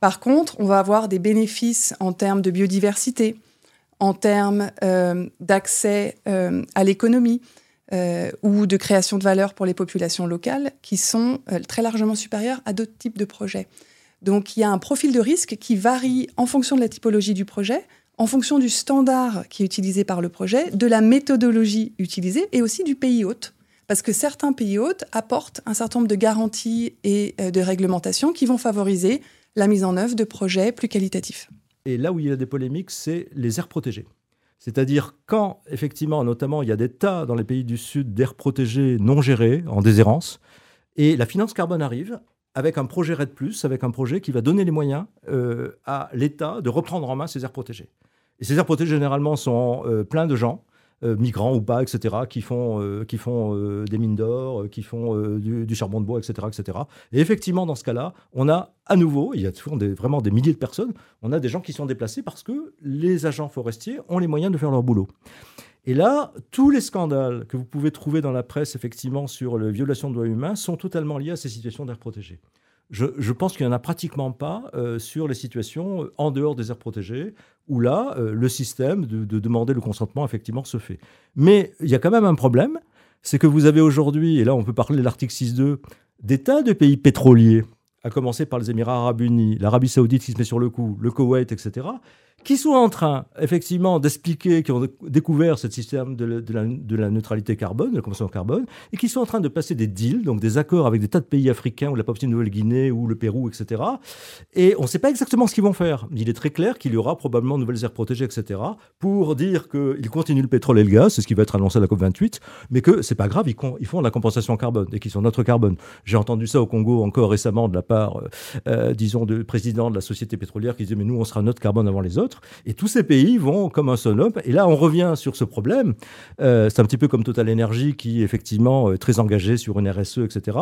Speaker 4: Par contre, on va avoir des bénéfices en termes de biodiversité, en termes euh, d'accès euh, à l'économie euh, ou de création de valeur pour les populations locales qui sont très largement supérieurs à d'autres types de projets. Donc il y a un profil de risque qui varie en fonction de la typologie du projet, en fonction du standard qui est utilisé par le projet, de la méthodologie utilisée et aussi du pays hôte. Parce que certains pays hôtes apportent un certain nombre de garanties et de réglementations qui vont favoriser la mise en œuvre de projets plus qualitatifs.
Speaker 3: Et là où il y a des polémiques, c'est les aires protégées. C'est-à-dire quand, effectivement, notamment, il y a des tas dans les pays du Sud d'aires protégées non gérées, en déshérence, et la finance carbone arrive avec un projet RED, avec un projet qui va donner les moyens euh, à l'État de reprendre en main ces aires protégées. Et ces aires protégées, généralement, sont euh, plein de gens euh, migrants ou pas, etc., qui font, euh, qui font euh, des mines d'or, qui font du, charbon de bois, etc., etc. Et effectivement, dans ce cas-là, on a à nouveau, il y a des, vraiment des milliers de personnes, on a des gens qui sont déplacés parce que les agents forestiers ont les moyens de faire leur boulot. Et là, tous les scandales que vous pouvez trouver dans la presse, effectivement, sur les violations de droits humains, sont totalement liés à ces situations d'air protégées je, pense qu'il n'y en a pratiquement pas euh, sur les situations euh, en dehors des aires protégées, où là, euh, le système de, de, demander le consentement, effectivement, se fait. Mais il y a quand même un problème, c'est que vous avez aujourd'hui, et là on peut parler de l'article 6.2, des tas de pays pétroliers, à commencer par les Émirats arabes unis, l'Arabie saoudite qui se met sur le coup, le Koweït, etc., qui sont en train, effectivement, d'expliquer, qui ont découvert ce système de, la, neutralité carbone, de la convention carbone, et qui sont en train de passer des deals, donc des accords avec des tas de pays africains, ou la Papouasie-Nouvelle-Guinée, ou le Pérou, etc. Et on ne sait pas exactement ce qu'ils vont faire. Il est très clair qu'il y aura probablement de nouvelles aires protégées, etc., pour dire qu'ils continuent le pétrole et le gaz, c'est ce qui va être annoncé à la COP28, mais que c'est pas grave, ils, font la compensation carbone, et qu'ils sont notre carbone. J'ai entendu ça au Congo encore récemment de la part, euh, euh, disons, du président de la société pétrolière qui disait, mais nous, on sera notre carbone avant les autres. Et tous ces pays vont comme un seul homme. Et là, on revient sur ce problème. Euh, c'est un petit peu comme Total Energy qui, effectivement, est très engagé sur une RSE, etc.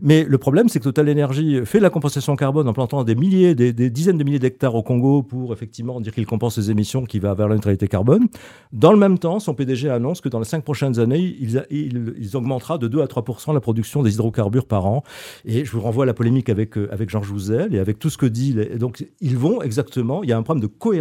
Speaker 3: Mais le problème, c'est que Total Energy fait la compensation carbone en plantant des milliers, des, dizaines de milliers d'hectares au Congo pour, effectivement, dire qu'il compense ses émissions, qui va vers la neutralité carbone. Dans le même temps, son PDG annonce que dans les cinq prochaines années, il, il, augmentera de 2 à 3% la production des hydrocarbures par an. Et je vous renvoie à la polémique avec, euh, avec Jean Jouzel et avec tout ce que dit. Donc, ils vont exactement, il y a un problème de cohérence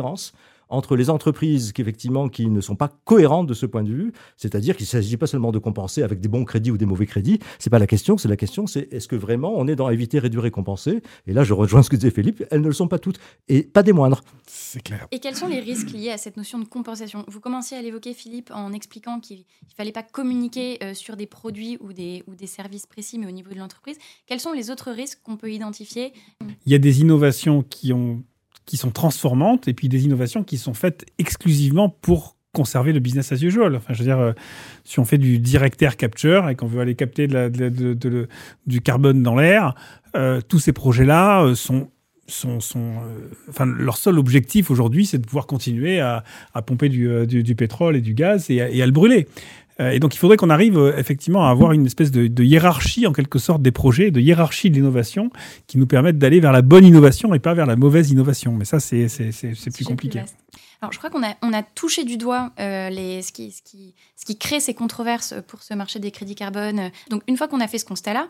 Speaker 3: entre les entreprises qui effectivement qui ne sont pas cohérentes de ce point de vue, c'est-à-dire qu'il ne s'agit pas seulement de compenser avec des bons crédits ou des mauvais crédits, c'est pas la question, c'est la question c'est est-ce que vraiment on est dans éviter, réduire et compenser? Et là je rejoins ce que disait Philippe, elles ne le sont pas toutes et pas des moindres.
Speaker 5: C'est clair.
Speaker 1: Et quels sont les risques liés à cette notion de compensation? Vous commenciez à l'évoquer Philippe en expliquant qu'il ne fallait pas communiquer euh, sur des produits ou des, ou des services précis mais au niveau de l'entreprise. Quels sont les autres risques qu'on peut identifier?
Speaker 5: Il y a des innovations qui ont qui sont transformantes et puis des innovations qui sont faites exclusivement pour conserver le business as usual. Enfin, je veux dire, euh, si on fait du direct air capture et qu'on veut aller capter du carbone dans l'air, euh, tous ces projets-là euh, sont sont, sont enfin, leur seul objectif aujourd'hui, c'est de pouvoir continuer à, pomper du, pétrole et du gaz et à le brûler. Euh, et donc, il faudrait qu'on arrive euh, effectivement à avoir une espèce de, hiérarchie, en quelque sorte, des projets, de hiérarchie de l'innovation, qui nous permettent d'aller vers la bonne innovation et pas vers la mauvaise innovation. Mais ça, c'est plus compliqué.
Speaker 1: Alors, je crois qu'on a, on a touché du doigt euh, les, ce, qui, ce, qui, ce qui crée ces controverses pour ce marché des crédits carbone. Donc, une fois qu'on a fait ce constat-là,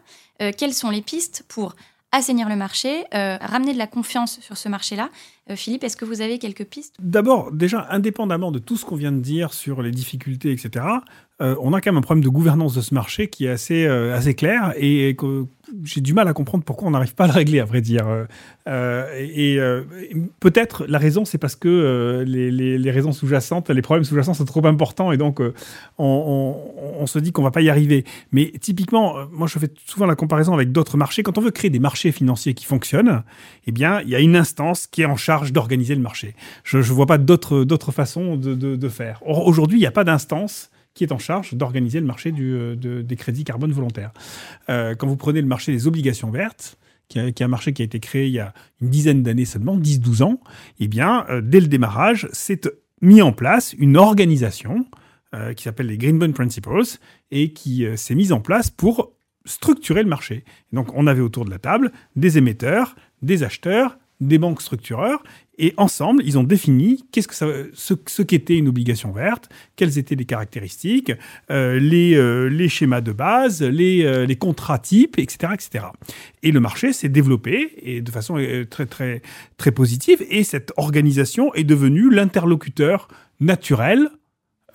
Speaker 1: quelles sont les pistes pour assainir le marché, ramener de la confiance sur ce marché-là Philippe, est-ce que vous avez quelques pistes?
Speaker 5: D'abord, déjà, indépendamment de tout ce qu'on vient de dire sur les difficultés, etc., on a quand même un problème de gouvernance de ce marché qui est assez, assez clair et j'ai du mal à comprendre pourquoi on n'arrive pas à le régler, à vrai dire. Euh, euh, et, euh, peut-être la raison, c'est parce que les, raisons sous-jacentes, les problèmes sous-jacents sont trop importants et donc on, se dit qu'on va pas y arriver. Mais typiquement, moi je fais souvent la comparaison avec d'autres marchés. Quand on veut créer des marchés financiers qui fonctionnent, eh bien, il y a une instance qui est en charge d'organiser le marché. Je ne vois pas d'autres façons de, faire. Aujourd'hui, il n'y a pas d'instance qui est en charge d'organiser le marché euh, des crédits carbone volontaires. Euh, quand vous prenez le marché des obligations vertes, qui est un marché qui a été créé il y a une dizaine d'années seulement, 10-12 ans, eh bien, euh, dès le démarrage, c'est mis en place une organisation qui s'appelle les Green Bond Principles et qui s'est mise en place pour structurer le marché. donc, on avait autour de la table des émetteurs, des acheteurs, des banques structureurs, et ensemble, ils ont défini qu'est-ce que ça, ce, qu'était une obligation verte, quelles étaient les caractéristiques, euh, les, euh, les, schémas de base, les, euh, les, contrats types, etc., etc. Et le marché s'est développé et de façon très très très positive. Et cette organisation est devenue l'interlocuteur naturel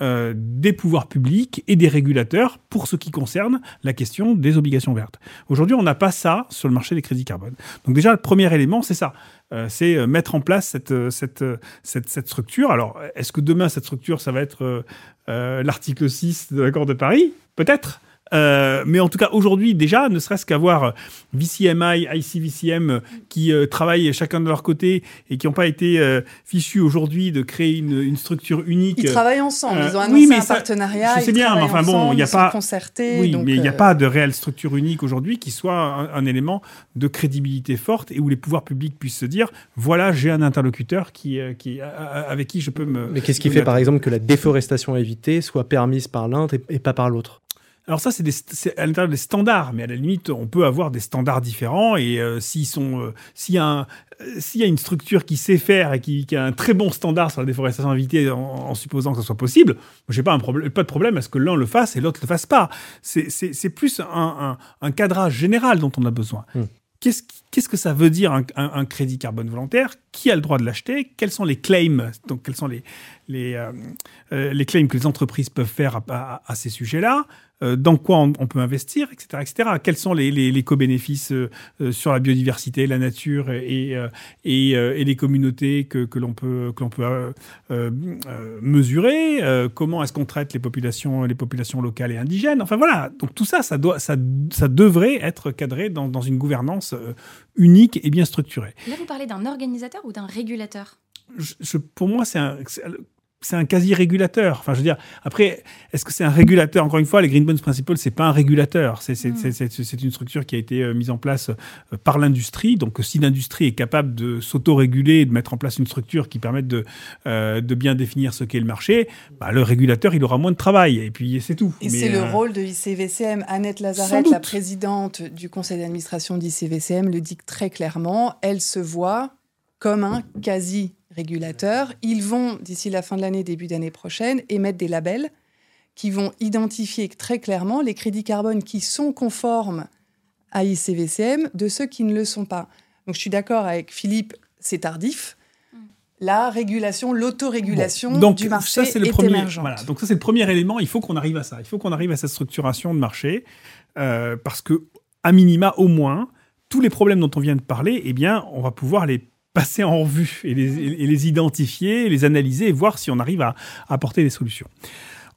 Speaker 5: des pouvoirs publics et des régulateurs pour ce qui concerne la question des obligations vertes. Aujourd'hui, on n'a pas ça sur le marché des crédits carbone. Donc déjà, le premier élément, c'est ça. Euh, c'est euh, mettre en place cette, euh, cette, cette, structure. Alors, est-ce que demain, cette structure, ça va être l'article 6 de l'accord de Paris? Peut-être. Euh, mais en tout cas, aujourd'hui, déjà, ne serait-ce qu'avoir VCMI, ICVCM qui euh, travaillent chacun de leur côté et qui n'ont pas été euh, fichus aujourd'hui de créer une, une, structure unique.
Speaker 4: Ils travaillent ensemble, ils ont annoncé un partenariat.
Speaker 5: Je sais bien, mais enfin bon, il n'y a pas.
Speaker 4: Oui,
Speaker 5: mais il n'y a pas de réelle structure unique aujourd'hui qui soit un, élément de crédibilité forte et où les pouvoirs publics puissent se dire voilà, j'ai un interlocuteur qui, qui, avec qui je peux me.
Speaker 2: Mais qu'est-ce qui fait, par exemple, que la déforestation évitée soit permise par l'un et pas par l'autre?
Speaker 5: Alors ça, c'est à l'intérieur des standards, mais à la limite, on peut avoir des standards différents. Et euh, s'ils sont, euh, s'il y a un, euh, s'il y a une structure qui sait faire et qui, a un très bon standard sur la déforestation invitée, en, supposant que ce soit possible, j'ai pas un problème, pas de problème à ce que l'un le fasse et l'autre le fasse pas. C'est plus un, un, cadrage général dont on a besoin. Hmm. Qu'est-ce que ça veut dire un, crédit carbone volontaire? Qui a le droit de l'acheter? Quels sont les claims? Donc, quels sont les, les, les claims que les entreprises peuvent faire à ces sujets-là? Dans quoi on, peut investir, etc., etc. Quels sont les, les, co-bénéfices euh, euh, sur la biodiversité, la nature et, et, les communautés que, que l'on peut, que peut mesurer Comment est-ce qu'on traite les populations, les populations locales et indigènes Enfin voilà, donc tout ça, ça, doit, ça, ça devrait être cadré dans, dans une gouvernance unique et bien structurée.
Speaker 1: Là, vous parlez d'un organisateur ou d'un régulateur?
Speaker 5: Je, pour moi, c'est un, c'est un quasi-régulateur. Enfin, je veux dire, après, est-ce que c'est un régulateur? Encore une fois, les Green Bonds Principles, c'est pas un régulateur. C'est mm. une structure qui a été euh, mise en place euh, par l'industrie. Donc, si l'industrie est capable de s'auto-réguler et de mettre en place une structure qui permette de, euh, de bien définir ce qu'est le marché, bah, le régulateur, il aura moins de travail. Et puis, c'est tout.
Speaker 4: Et c'est le rôle de ICVCM. Annette Lazarette, la présidente du conseil d'administration d'ICVCM, le dit très clairement. Elle se voit comme un quasi régulateurs. Ils vont, d'ici la fin de l'année, début d'année prochaine, émettre des labels qui vont identifier très clairement les crédits carbone qui sont conformes à ICVCM de ceux qui ne le sont pas. Donc je suis d'accord avec Philippe, c'est tardif. Mm. La régulation, l'autorégulation du marché ça, le est
Speaker 5: premier, Voilà, donc ça c'est le premier élément. Il faut qu'on arrive à ça. Il faut qu'on arrive à cette structuration de marché euh, parce que à minima au moins tous les problèmes dont on vient de parler, eh bien on va pouvoir les passer en revue et les, identifier, les analyser et voir si on arrive à, apporter des solutions.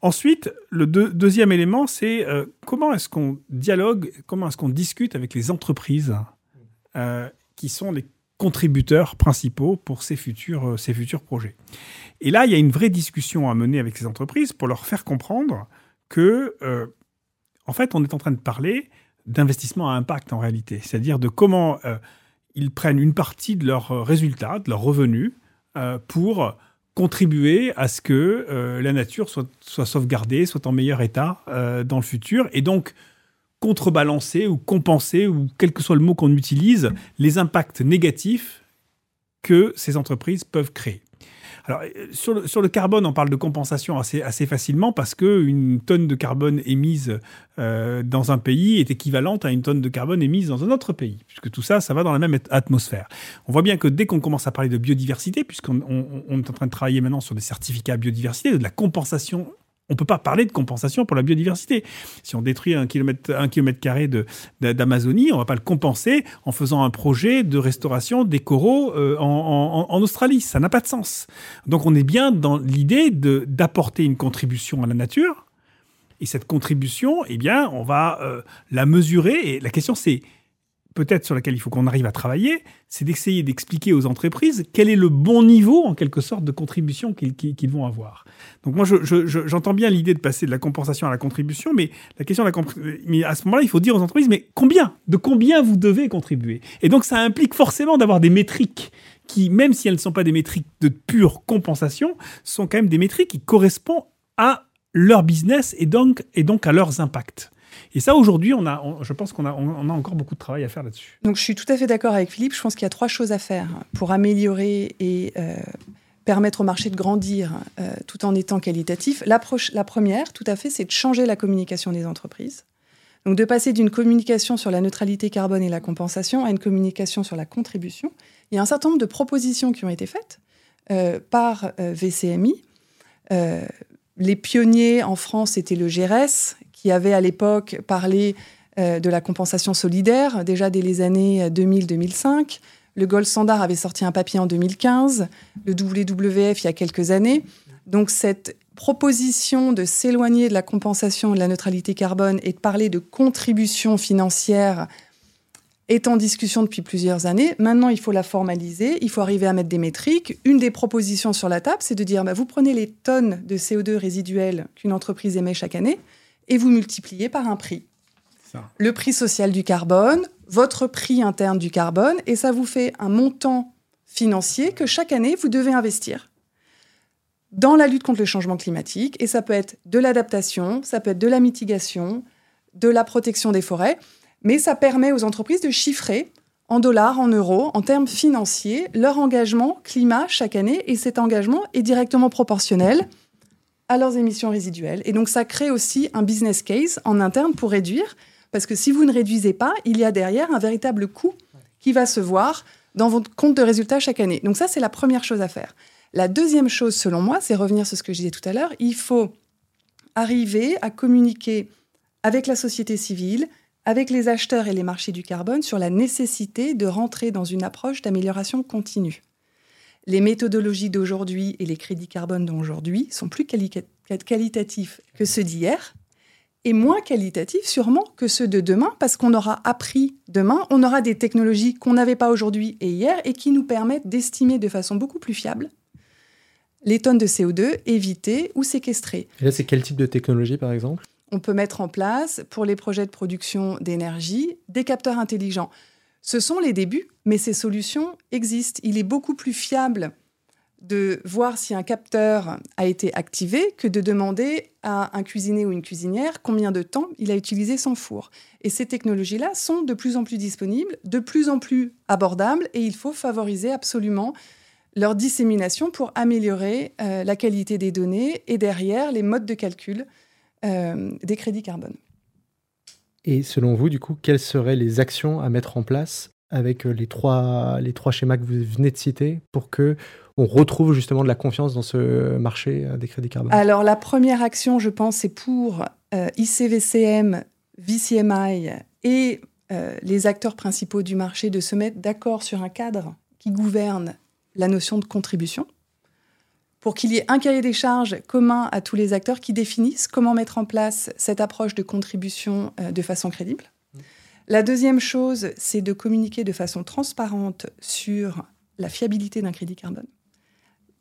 Speaker 5: Ensuite, le deuxième élément, c'est euh, comment est-ce qu'on dialogue, comment est-ce qu'on discute avec les entreprises euh, qui sont les contributeurs principaux pour ces futurs, euh, ces futurs projets. Et là, il y a une vraie discussion à mener avec ces entreprises pour leur faire comprendre que, en fait, on est en train de parler d'investissement à impact en réalité, c'est-à-dire de comment ils prennent une partie de leurs euh, résultats, de leurs revenus, euh, pour contribuer à ce que euh, la nature soit, soit, sauvegardée, soit en meilleur état dans le futur, et donc contrebalancer ou compenser, ou quel que soit le mot qu'on utilise, les impacts négatifs que ces entreprises peuvent créer. Alors, euh, sur le, carbone, on parle de compensation assez, facilement parce qu'une tonne de carbone émise euh, dans un pays est équivalente à une tonne de carbone émise dans un autre pays, puisque tout ça, ça va dans la même atmosphère. On voit bien que dès qu'on commence à parler de biodiversité, puisqu'on on, est en train de travailler maintenant sur des certificats biodiversité, de la compensation on ne peut pas parler de compensation pour la biodiversité. Si on détruit un kilomètre, un kilomètre carré d'Amazonie, on ne va pas le compenser en faisant un projet de restauration des coraux euh, en, Australie. Ça n'a pas de sens. Donc on est bien dans l'idée d'apporter une contribution à la nature. Et cette contribution, eh bien, on va euh, la mesurer. Et la question, c'est peut-être sur laquelle il faut qu'on arrive à travailler, c'est d'essayer d'expliquer aux entreprises quel est le bon niveau, en quelque sorte, de contribution qu'ils vont avoir. Donc moi, j'entends bien l'idée de passer de la compensation à la contribution, mais la question à ce moment-là, il faut dire aux entreprises, mais combien? De combien vous devez contribuer? Et donc, ça implique forcément d'avoir des métriques qui, même si elles ne sont pas des métriques de pure compensation, sont quand même des métriques qui correspondent à leur business et donc à leurs impacts. Et ça, aujourd'hui, on a, je pense qu'on a, encore beaucoup de travail à faire là-dessus.
Speaker 4: Donc, je suis tout à fait d'accord avec Philippe. Je pense qu'il y a trois choses à faire pour améliorer et euh, permettre au marché de grandir euh, tout en étant qualitatif. La, première, tout à fait, c'est de changer la communication des entreprises. Donc, de passer d'une communication sur la neutralité carbone et la compensation à une communication sur la contribution. Il y a un certain nombre de propositions qui ont été faites euh, par VCMI. les pionniers en France, c'était le GRS, qui avait à l'époque parlé euh, de la compensation solidaire, déjà dès les années 2000-2005. Le Gold Standard avait sorti un papier en 2015, le WWF il y a quelques années. Donc cette proposition de s'éloigner de la compensation de la neutralité carbone et de parler de contribution financière est en discussion depuis plusieurs années. Maintenant, il faut la formaliser, il faut arriver à mettre des métriques. Une des propositions sur la table, c'est de dire, bah, vous prenez les tonnes de CO2 résiduelles qu'une entreprise émet chaque année, et vous multipliez par un prix. Le prix social du carbone, votre prix interne du carbone, et ça vous fait un montant financier que chaque année, vous devez investir dans la lutte contre le changement climatique. Et ça peut être de l'adaptation, ça peut être de la mitigation, de la protection des forêts, mais ça permet aux entreprises de chiffrer en dollars, en euros, en termes financiers, leur engagement climat chaque année. Et cet engagement est directement proportionnel à leurs émissions résiduelles. Et donc ça crée aussi un business case en interne pour réduire, parce que si vous ne réduisez pas, il y a derrière un véritable coût qui va se voir dans votre compte de résultats chaque année. Donc ça, c'est la première chose à faire. La deuxième chose, selon moi, c'est revenir sur ce que je disais tout à l'heure, il faut arriver à communiquer avec la société civile, avec les acheteurs et les marchés du carbone sur la nécessité de rentrer dans une approche d'amélioration continue les méthodologies d'aujourd'hui et les crédits carbone d'aujourd'hui sont plus qualitatifs que ceux d'hier et moins qualitatifs sûrement que ceux de demain parce qu'on aura appris demain, on aura des technologies qu'on n'avait pas aujourd'hui et hier et qui nous permettent d'estimer de façon beaucoup plus fiable les tonnes de CO2 évitées ou séquestrées.
Speaker 2: Et là, c'est quel type de technologie par exemple?
Speaker 4: On peut mettre en place pour les projets de production d'énergie des capteurs intelligents. Ce sont les débuts, mais ces solutions existent. Il est beaucoup plus fiable de voir si un capteur a été activé que de demander à un cuisinier ou une cuisinière combien de temps il a utilisé son four. Et ces technologies-là sont de plus en plus disponibles, de plus en plus abordables, et il faut favoriser absolument leur dissémination pour améliorer euh, la qualité des données et derrière les modes de calcul euh, des crédits carbone.
Speaker 2: Et selon vous, du coup, quelles seraient les actions à mettre en place avec euh, les trois, les trois schémas que vous venez de citer pour que on retrouve justement de la confiance dans ce marché euh, des crédits carbone?
Speaker 4: Alors la première action, je pense, c'est pour euh, ICVCM, VCMI et les acteurs principaux du marché de se mettre d'accord sur un cadre qui gouverne la notion de contribution pour qu'il y ait un cahier des charges commun à tous les acteurs qui définissent comment mettre en place cette approche de contribution euh, de façon crédible. La deuxième chose, c'est de communiquer de façon transparente sur la fiabilité d'un crédit carbone.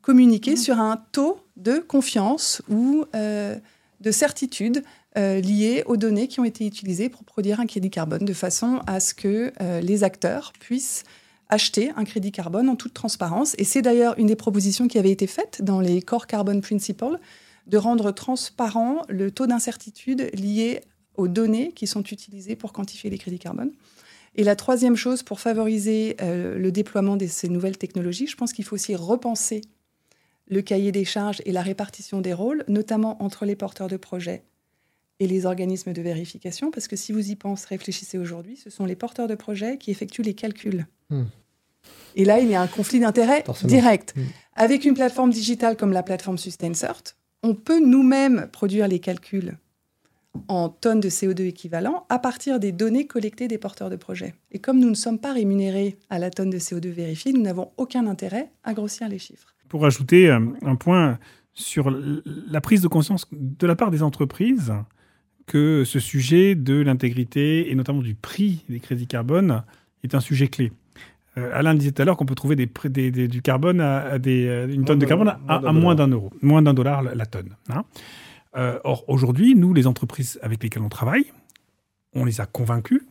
Speaker 4: Communiquer mmh. sur un taux de confiance ou euh, de certitude euh, lié aux données qui ont été utilisées pour produire un crédit carbone, de façon à ce que les acteurs puissent acheter un crédit carbone en toute transparence. Et c'est d'ailleurs une des propositions qui avait été faite dans les Core Carbon Principles, de rendre transparent le taux d'incertitude lié aux données qui sont utilisées pour quantifier les crédits carbone. Et la troisième chose, pour favoriser euh, le déploiement de ces nouvelles technologies, je pense qu'il faut aussi repenser le cahier des charges et la répartition des rôles, notamment entre les porteurs de projets et les organismes de vérification, parce que si vous y pensez, réfléchissez aujourd'hui, ce sont les porteurs de projets qui effectuent les calculs. Hmm. Et là, il y a un conflit d'intérêts direct. Hmm. Avec une plateforme digitale comme la plateforme SustainCert, on peut nous-mêmes produire les calculs en tonnes de CO2 équivalent à partir des données collectées des porteurs de projets. Et comme nous ne sommes pas rémunérés à la tonne de CO2 vérifiée, nous n'avons aucun intérêt à grossir les chiffres.
Speaker 5: Pour ajouter euh, un point sur la prise de conscience de la part des entreprises que ce sujet de l'intégrité et notamment du prix des crédits carbone est un sujet clé. Euh, Alain disait tout à l'heure qu'on peut trouver des, du carbone à, des, euh, une tonne de carbone à, moins d'un euro, moins d'un dollar la, tonne. Hein. Euh, or, aujourd'hui, nous, les entreprises avec lesquelles on travaille, on les a convaincus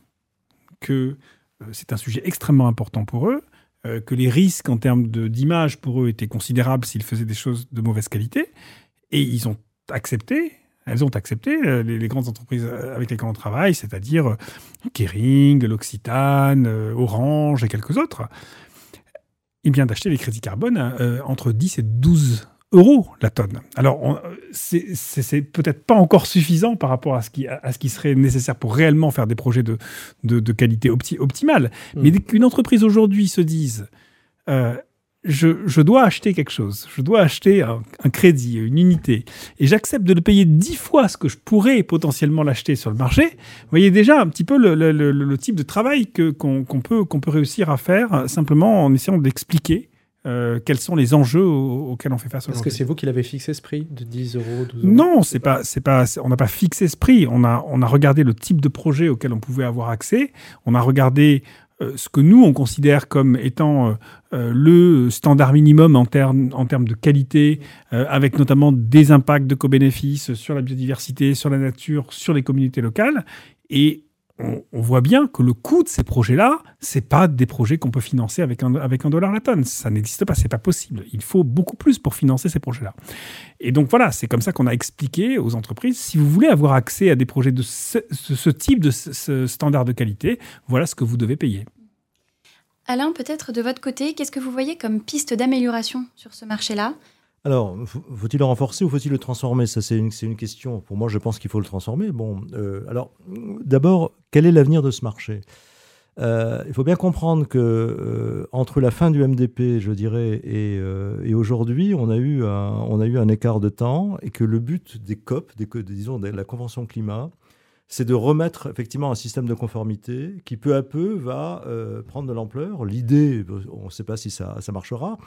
Speaker 5: que c'est un sujet extrêmement important pour eux, que les risques en termes d'image pour eux étaient considérables s'ils faisaient des choses de mauvaise qualité, et ils ont accepté elles ont accepté, euh, les, grandes entreprises euh, avec lesquelles on travaille, c'est-à-dire euh, Kering, l'Occitane, Orange et quelques autres, il vient d'acheter les crédits carbone entre 10 et 12 euros la tonne. Alors, c'est peut-être pas encore suffisant par rapport à ce, qui, à ce qui serait nécessaire pour réellement faire des projets de, de, qualité optimale. Mmh. Mais qu'une entreprise aujourd'hui se dise je, dois acheter quelque chose, je dois acheter un, crédit, une unité, et j'accepte de le payer dix fois ce que je pourrais potentiellement l'acheter sur le marché, vous voyez déjà un petit peu le, type de travail qu'on peut, qu'on peut réussir à faire simplement en essayant d'expliquer euh, quels sont les enjeux auxquels on fait face
Speaker 2: Est-ce que c'est vous qui l'avez fixé ce prix de 10 euros, 12
Speaker 5: euros? Non, c'est pas, c'est pas, on n'a pas fixé ce prix. On a, on a regardé le type de projet auquel on pouvait avoir accès. On a regardé ce que nous, on considère comme étant euh, euh, le standard minimum en, termes en termes de qualité, avec notamment des impacts de co-bénéfices sur la biodiversité, sur la nature, sur les communautés locales. Et on, voit bien que le coût de ces projets-là, c'est pas des projets qu'on peut financer avec un, dollar la tonne. Ça n'existe pas, c'est pas possible. Il faut beaucoup plus pour financer ces projets-là. Et donc voilà, c'est comme ça qu'on a expliqué aux entreprises, si vous voulez avoir accès à des projets de ce, type, de ce standard de qualité, voilà ce que vous devez payer.
Speaker 1: Alain, peut-être de votre côté, qu'est-ce que vous voyez comme piste d'amélioration sur ce marché-là?
Speaker 3: Alors, faut-il le renforcer ou faut-il le transformer? Ça, c'est une, question. Pour moi, je pense qu'il faut le transformer. Bon, euh, alors, d'abord, quel est l'avenir de ce marché? Euh, il faut bien comprendre que euh, entre la fin du MDP, je dirais, et, aujourd'hui, on a eu un, écart de temps et que le but des COP, disons de la Convention climat, c'est de remettre effectivement un système de conformité qui peu à peu va prendre de l'ampleur. L'idée, on ne sait pas si ça, ça marchera,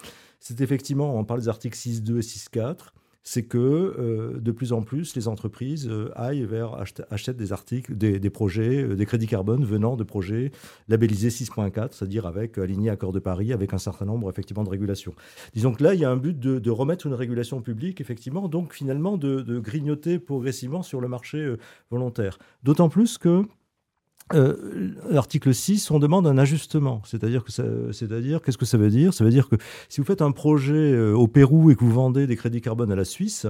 Speaker 3: c'est effectivement, on parle des articles 6.2 et 6.4, c'est que euh, de plus en plus les entreprises euh, aillent vers achètent des articles, des, projets, euh, des crédits carbone venant de projets labellisés 6.4, c'est-à-dire avec aligné accord de Paris, avec un certain nombre effectivement de régulations. Disons que là, il y a un but de, remettre une régulation publique, effectivement, donc finalement de grignoter progressivement sur le marché volontaire. D'autant plus que euh, l'article 6, on demande un ajustement. C'est-à-dire que c'est-à-dire qu'est-ce que ça veut dire? Ça veut dire que si vous faites un projet euh, au Pérou et que vous vendez des crédits carbone à la Suisse,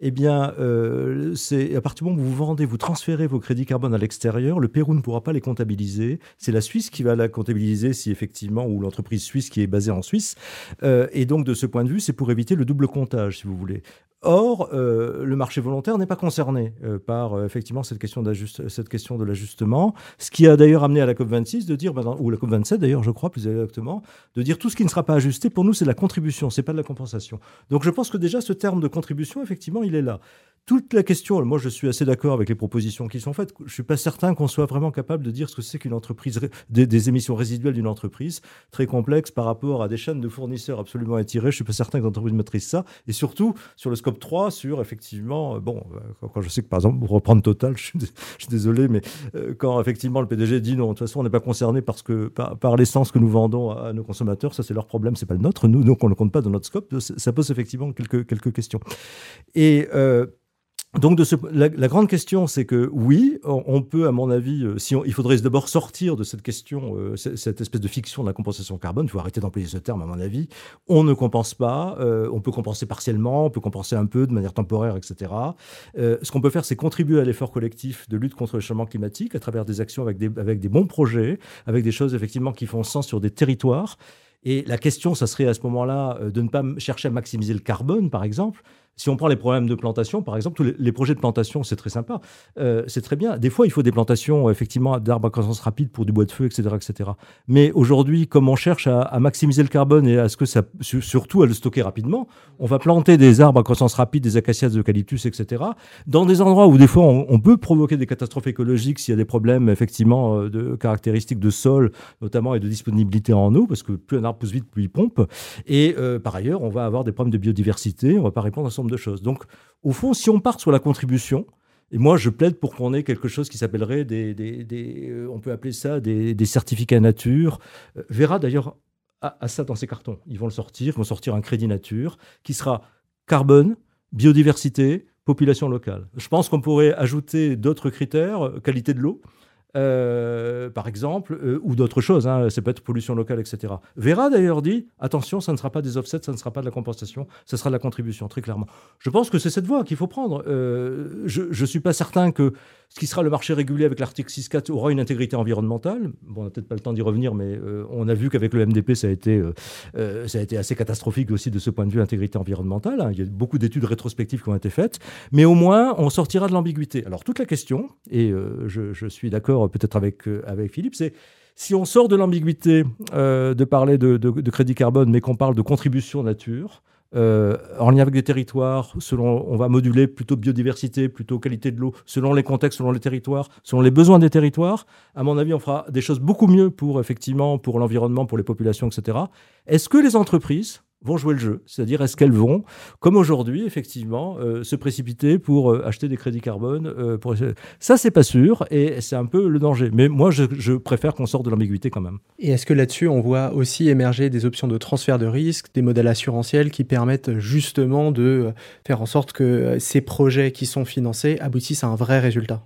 Speaker 3: eh bien, euh, c'est à partir du moment où vous vendez, vous transférez vos crédits carbone à l'extérieur, le Pérou ne pourra pas les comptabiliser. C'est la Suisse qui va la comptabiliser si effectivement, ou l'entreprise suisse qui est basée en Suisse. et donc, de ce point de vue, c'est pour éviter le double comptage, si vous voulez. Or, euh, le marché volontaire n'est pas concerné euh, par euh, effectivement cette question, cette question de l'ajustement, ce qui a d'ailleurs amené à la COP26 de dire, bah, ou la COP27 d'ailleurs, je crois plus exactement, de dire tout ce qui ne sera pas ajusté, pour nous, c'est la contribution, c'est pas de la compensation. Donc je pense que déjà ce terme de contribution, effectivement, il est là. Toute la question, moi je suis assez d'accord avec les propositions qui sont faites, je ne suis pas certain qu'on soit vraiment capable de dire ce que c'est qu'une entreprise, des, émissions résiduelles d'une entreprise, très complexe par rapport à des chaînes de fournisseurs absolument étirées, je ne suis pas certain que l'entreprise maîtrise ça, et surtout sur le scope 3, sur effectivement, euh, bon, euh, quand je sais que par exemple, pour reprendre Total, je suis, désolé, mais euh, quand effectivement le PDG dit non, de toute façon on n'est pas concerné parce que, par, l'essence que nous vendons à, nos consommateurs, ça c'est leur problème, c'est pas le nôtre, nous donc on ne compte pas dans notre scope, ça pose effectivement quelques, quelques questions. Et donc, la, grande question, c'est que oui, on, peut, à mon avis, euh, si il faudrait d'abord sortir de cette question, euh, cette espèce de fiction de la compensation carbone. Il faut arrêter d'employer ce terme, à mon avis. On ne compense pas. Euh, on peut compenser partiellement, on peut compenser un peu de manière temporaire, etc. ce qu'on peut faire, c'est contribuer à l'effort collectif de lutte contre le changement climatique à travers des actions avec des, avec des bons projets, avec des choses effectivement qui font sens sur des territoires Et la question, ça serait à ce moment-là de ne pas chercher à maximiser le carbone, par exemple, si on prend les problèmes de plantation, par exemple, tous les, projets de plantation, c'est très sympa, euh, c'est très bien. Des fois, il faut des plantations, effectivement, d'arbres à croissance rapide pour du bois de feu, etc. etc. Mais aujourd'hui, comme on cherche à, maximiser le carbone et à ce que ça, surtout à le stocker rapidement, on va planter des arbres à croissance rapide, des acacias, des eucalyptus, etc. Dans des endroits où, des fois, on, peut provoquer des catastrophes écologiques s'il y a des problèmes, effectivement, euh, de caractéristiques de sol, notamment, et de disponibilité en eau, parce que plus un arbre pousse vite, plus il pompe. Et euh, par ailleurs, on va avoir des problèmes de biodiversité, on ne va pas répondre à de choses. Donc, au fond, si on part sur la contribution, et moi, je plaide pour qu'on ait quelque chose qui s'appellerait des, euh, on peut appeler ça des, certificats nature. Euh, Verra d'ailleurs à, ça dans ses cartons. Ils vont le sortir, ils vont sortir un crédit nature qui sera carbone, biodiversité, population locale. Je pense qu'on pourrait ajouter d'autres critères, euh, qualité de l'eau. Euh, par exemple, euh, ou d'autres choses, hein, ça peut être pollution locale, etc. Vera d'ailleurs dit, attention, ça ne sera pas des offsets, ça ne sera pas de la compensation, ça sera de la contribution, très clairement. Je pense que c'est cette voie qu'il faut prendre. Euh, je ne suis pas certain que ce qui sera le marché régulier avec l'article 6.4 aura une intégrité environnementale. Bon, on n'a peut-être pas le temps d'y revenir, mais on a vu qu'avec le MDP, ça a, été, ça a été assez catastrophique aussi de ce point de vue intégrité environnementale. Hein. Il y a beaucoup d'études rétrospectives qui ont été faites, mais au moins, on sortira de l'ambiguïté. Alors, toute la question, et je suis d'accord peut-être avec, euh, avec Philippe, c'est si on sort de l'ambiguïté euh, de parler de, crédit carbone, mais qu'on parle de contribution nature, euh, en lien avec des territoires, selon, on va moduler plutôt biodiversité, plutôt qualité de l'eau, selon les contextes, selon les territoires, selon les besoins des territoires. À mon avis, on fera des choses beaucoup mieux pour effectivement pour l'environnement, pour les populations, etc. Est-ce que les entreprises vont jouer le jeu. C'est-à-dire, est-ce qu'elles vont, comme aujourd'hui, effectivement, euh, se précipiter pour euh, acheter des crédits carbone euh, pour... Ça, c'est pas sûr et c'est un peu le danger. Mais moi, je, préfère qu'on sorte de l'ambiguïté quand même.
Speaker 2: Et est-ce que là-dessus, on voit aussi émerger des options de transfert de risque, des modèles assurantiels qui permettent justement de faire en sorte que ces projets qui sont financés aboutissent à un vrai résultat?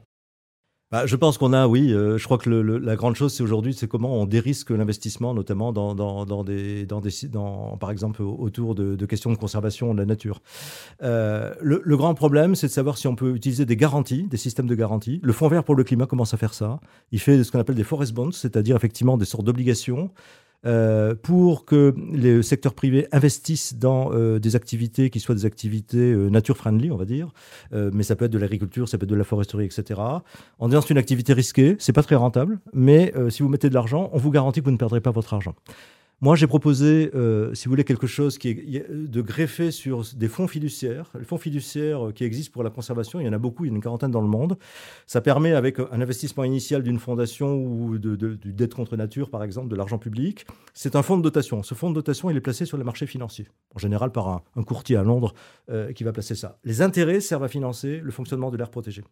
Speaker 3: Bah, je pense qu'on a, oui. Euh, je crois que la grande chose, c'est aujourd'hui, c'est comment on dérisque l'investissement, notamment dans, dans, des, dans des, dans, par exemple, autour de, questions de conservation de la nature. Euh, le, grand problème, c'est de savoir si on peut utiliser des garanties, des systèmes de garantie. Le Fonds vert pour le climat commence à faire ça. Il fait ce qu'on appelle des forest bonds, c'est-à-dire effectivement des sortes d'obligations euh, pour que les secteurs privés investissent dans euh, des activités qui soient des activités euh, nature-friendly, on va dire. mais ça peut être de l'agriculture, ça peut être de la foresterie, etc. En disant c'est une activité risquée, c'est pas très rentable, mais si vous mettez de l'argent, on vous garantit que vous ne perdrez pas votre argent. Moi, j'ai proposé, euh, si vous voulez, quelque chose qui est de greffer sur des fonds fiduciaires. Les fonds fiduciaires qui existent pour la conservation, il y en a beaucoup, il y en a une quarantaine dans le monde. Ça permet, avec un investissement initial d'une fondation ou de, dette contre nature, par exemple, de l'argent public, c'est un fonds de dotation. Ce fonds de dotation, il est placé sur les marchés financiers, en général par un, courtier à Londres euh, qui va placer ça. Les intérêts servent à financer le fonctionnement de l'air protégé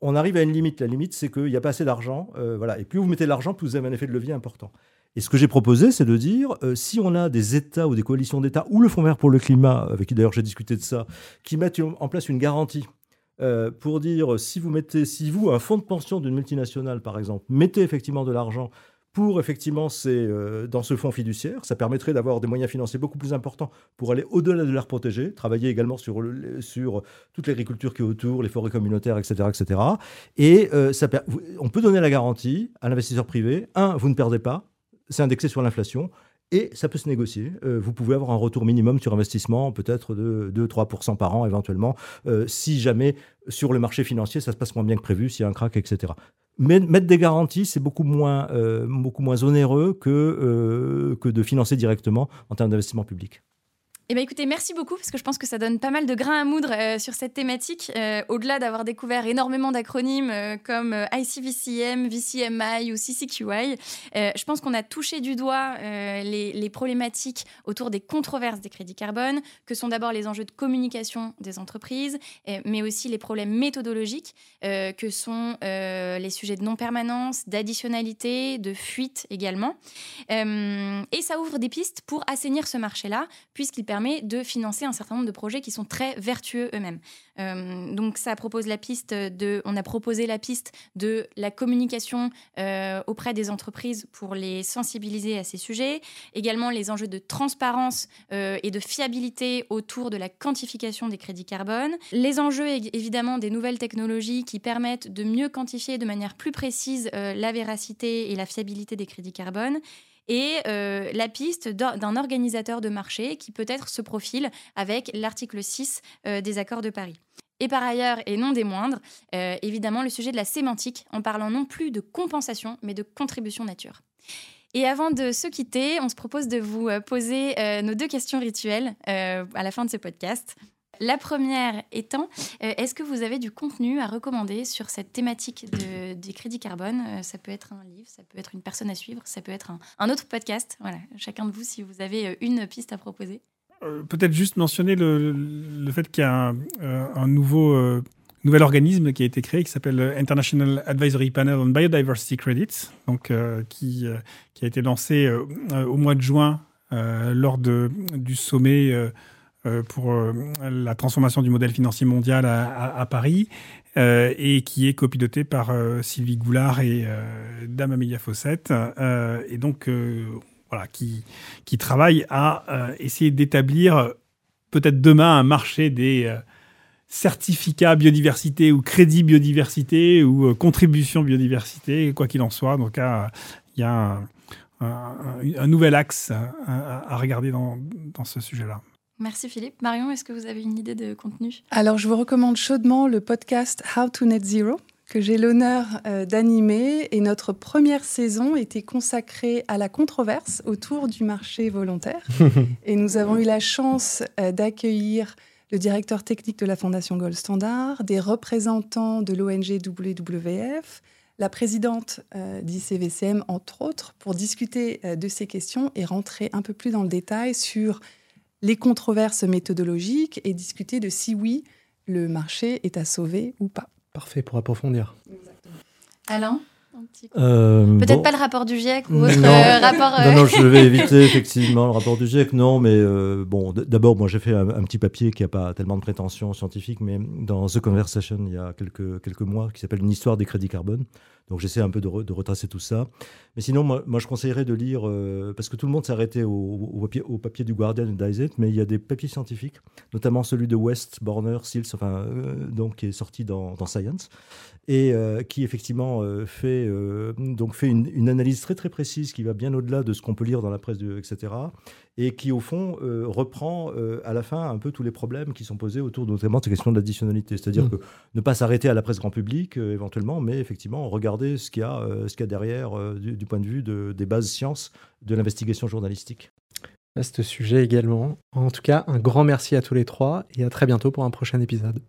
Speaker 3: on arrive à une limite. La limite, c'est qu'il n'y a pas assez d'argent. Euh, voilà. Et plus vous mettez de l'argent, plus vous avez un effet de levier important. Et ce que j'ai proposé, c'est de dire, euh, si on a des États ou des coalitions d'États, ou le Fonds vert pour le climat, avec qui d'ailleurs j'ai discuté de ça, qui mettent en place une garantie euh, pour dire, si vous mettez, si vous, un fonds de pension d'une multinationale, par exemple, mettez effectivement de l'argent pour effectivement c'est euh, dans ce fonds fiduciaire. Ça permettrait d'avoir des moyens financiers beaucoup plus importants pour aller au-delà de l'air protégé, travailler également sur, sur toute l'agriculture qui est autour, les forêts communautaires, etc. etc. Et on peut donner la garantie à l'investisseur privé, un, vous ne perdez pas, c'est indexé sur l'inflation. Et ça peut se négocier. Euh, vous pouvez avoir un retour minimum sur investissement, peut-être de 2-3% par an éventuellement, euh, si jamais sur le marché financier ça se passe moins bien que prévu, s'il y a un crack, etc. Mais mettre des garanties, c'est beaucoup moins, euh, onéreux que, que de financer directement en termes d'investissement public.
Speaker 1: Eh bien, écoutez, merci beaucoup parce que je pense que ça donne pas mal de grains à moudre euh, sur cette thématique. Euh, au-delà d'avoir découvert énormément d'acronymes euh, comme ICVCM, VCMI ou CCQI, je pense qu'on a touché du doigt les, les, problématiques autour des controverses des crédits carbone, que sont d'abord les enjeux de communication des entreprises, mais aussi les problèmes méthodologiques, que sont les sujets de non-permanence, d'additionnalité, de fuite également. et ça ouvre des pistes pour assainir ce marché-là, puisqu'il permet de financer un certain nombre de projets qui sont très vertueux eux-mêmes. Euh, donc ça propose la piste de, on a proposé la piste de la communication euh, auprès des entreprises pour les sensibiliser à ces sujets. Également les enjeux de transparence euh, et de fiabilité autour de la quantification des crédits carbone. Les enjeux évidemment des nouvelles technologies qui permettent de mieux quantifier de manière plus précise la véracité et la fiabilité des crédits carbone et la piste d'un organisateur de marché qui peut-être se profile avec l'article 6 des accords de Paris. Et par ailleurs, et non des moindres, évidemment, le sujet de la sémantique, en parlant non plus de compensation, mais de contribution nature. Et avant de se quitter, on se propose de vous poser nos deux questions rituelles à la fin de ce podcast. La première étant, euh, est-ce que vous avez du contenu à recommander sur cette thématique des crédits carbone? Euh, Ça peut être un livre, ça peut être une personne à suivre, ça peut être un, autre podcast. Voilà, chacun de vous, si vous avez euh, une piste à proposer.
Speaker 5: Peut-être juste mentionner le, fait qu'il y a un, nouveau, nouvel organisme qui a été créé qui s'appelle International Advisory Panel on Biodiversity Credits, donc, qui, a été lancé au mois de juin lors de, du sommet pour euh, la transformation du modèle financier mondial à, Paris euh, et qui est copiloté par Sylvie Goulard et Dame Amélia Fossette et donc voilà qui qui travaille à essayer d'établir peut-être demain un marché des certificats biodiversité ou crédit biodiversité ou contribution biodiversité, quoi qu'il en soit. Donc, il y a un, nouvel axe à, regarder dans ce sujet-là.
Speaker 1: Merci Philippe. Marion, est-ce que vous avez une idée de contenu?
Speaker 4: Alors, je vous recommande chaudement le podcast How to Net Zero que j'ai l'honneur euh, d'animer. Et notre première saison était consacrée à la controverse autour du marché volontaire. Et nous avons eu la chance euh, d'accueillir le directeur technique de la Fondation Gold Standard, des représentants de l'ONG WWF, la présidente euh, d'ICVCM, entre autres, pour discuter de ces questions et rentrer un peu plus dans le détail sur les controverses méthodologiques et discuter de si oui, le marché est à sauver ou pas.
Speaker 2: Parfait pour approfondir.
Speaker 1: Alain euh, Peut-être pas le rapport du GIEC ou autre non, euh, rapport.
Speaker 3: Non, non, je vais éviter effectivement le rapport du GIEC, non, mais euh, bon, d'abord, moi j'ai fait un, petit papier qui n'a pas tellement de prétention scientifique, mais dans The Conversation il y a quelques, quelques mois, qui s'appelle Une histoire des crédits carbone. Donc j'essaie un peu de, retracer tout ça. Mais sinon, moi, je conseillerais de lire, euh, parce que tout le monde s'est arrêté au, papier, du Guardian et d'Isaac, mais il y a des papiers scientifiques, notamment celui de West, Borner, Seals, enfin, euh, donc, qui est sorti dans, Science, et euh, qui effectivement fait, donc fait une, une, analyse très très précise qui va bien au-delà de ce qu'on peut lire dans la presse, etc et qui, au fond, euh, reprend euh, à la fin un peu tous les problèmes qui sont posés autour notamment de ces questions d'additionnalité. C'est-à-dire mmh. que ne pas s'arrêter à la presse grand public, euh, éventuellement, mais effectivement regarder ce qu'il y a, ce qu'il y a derrière du, point de vue de, des bases sciences de l'investigation journalistique.
Speaker 2: À ce sujet également. En tout cas, un grand merci à tous les trois et à très bientôt pour un prochain épisode.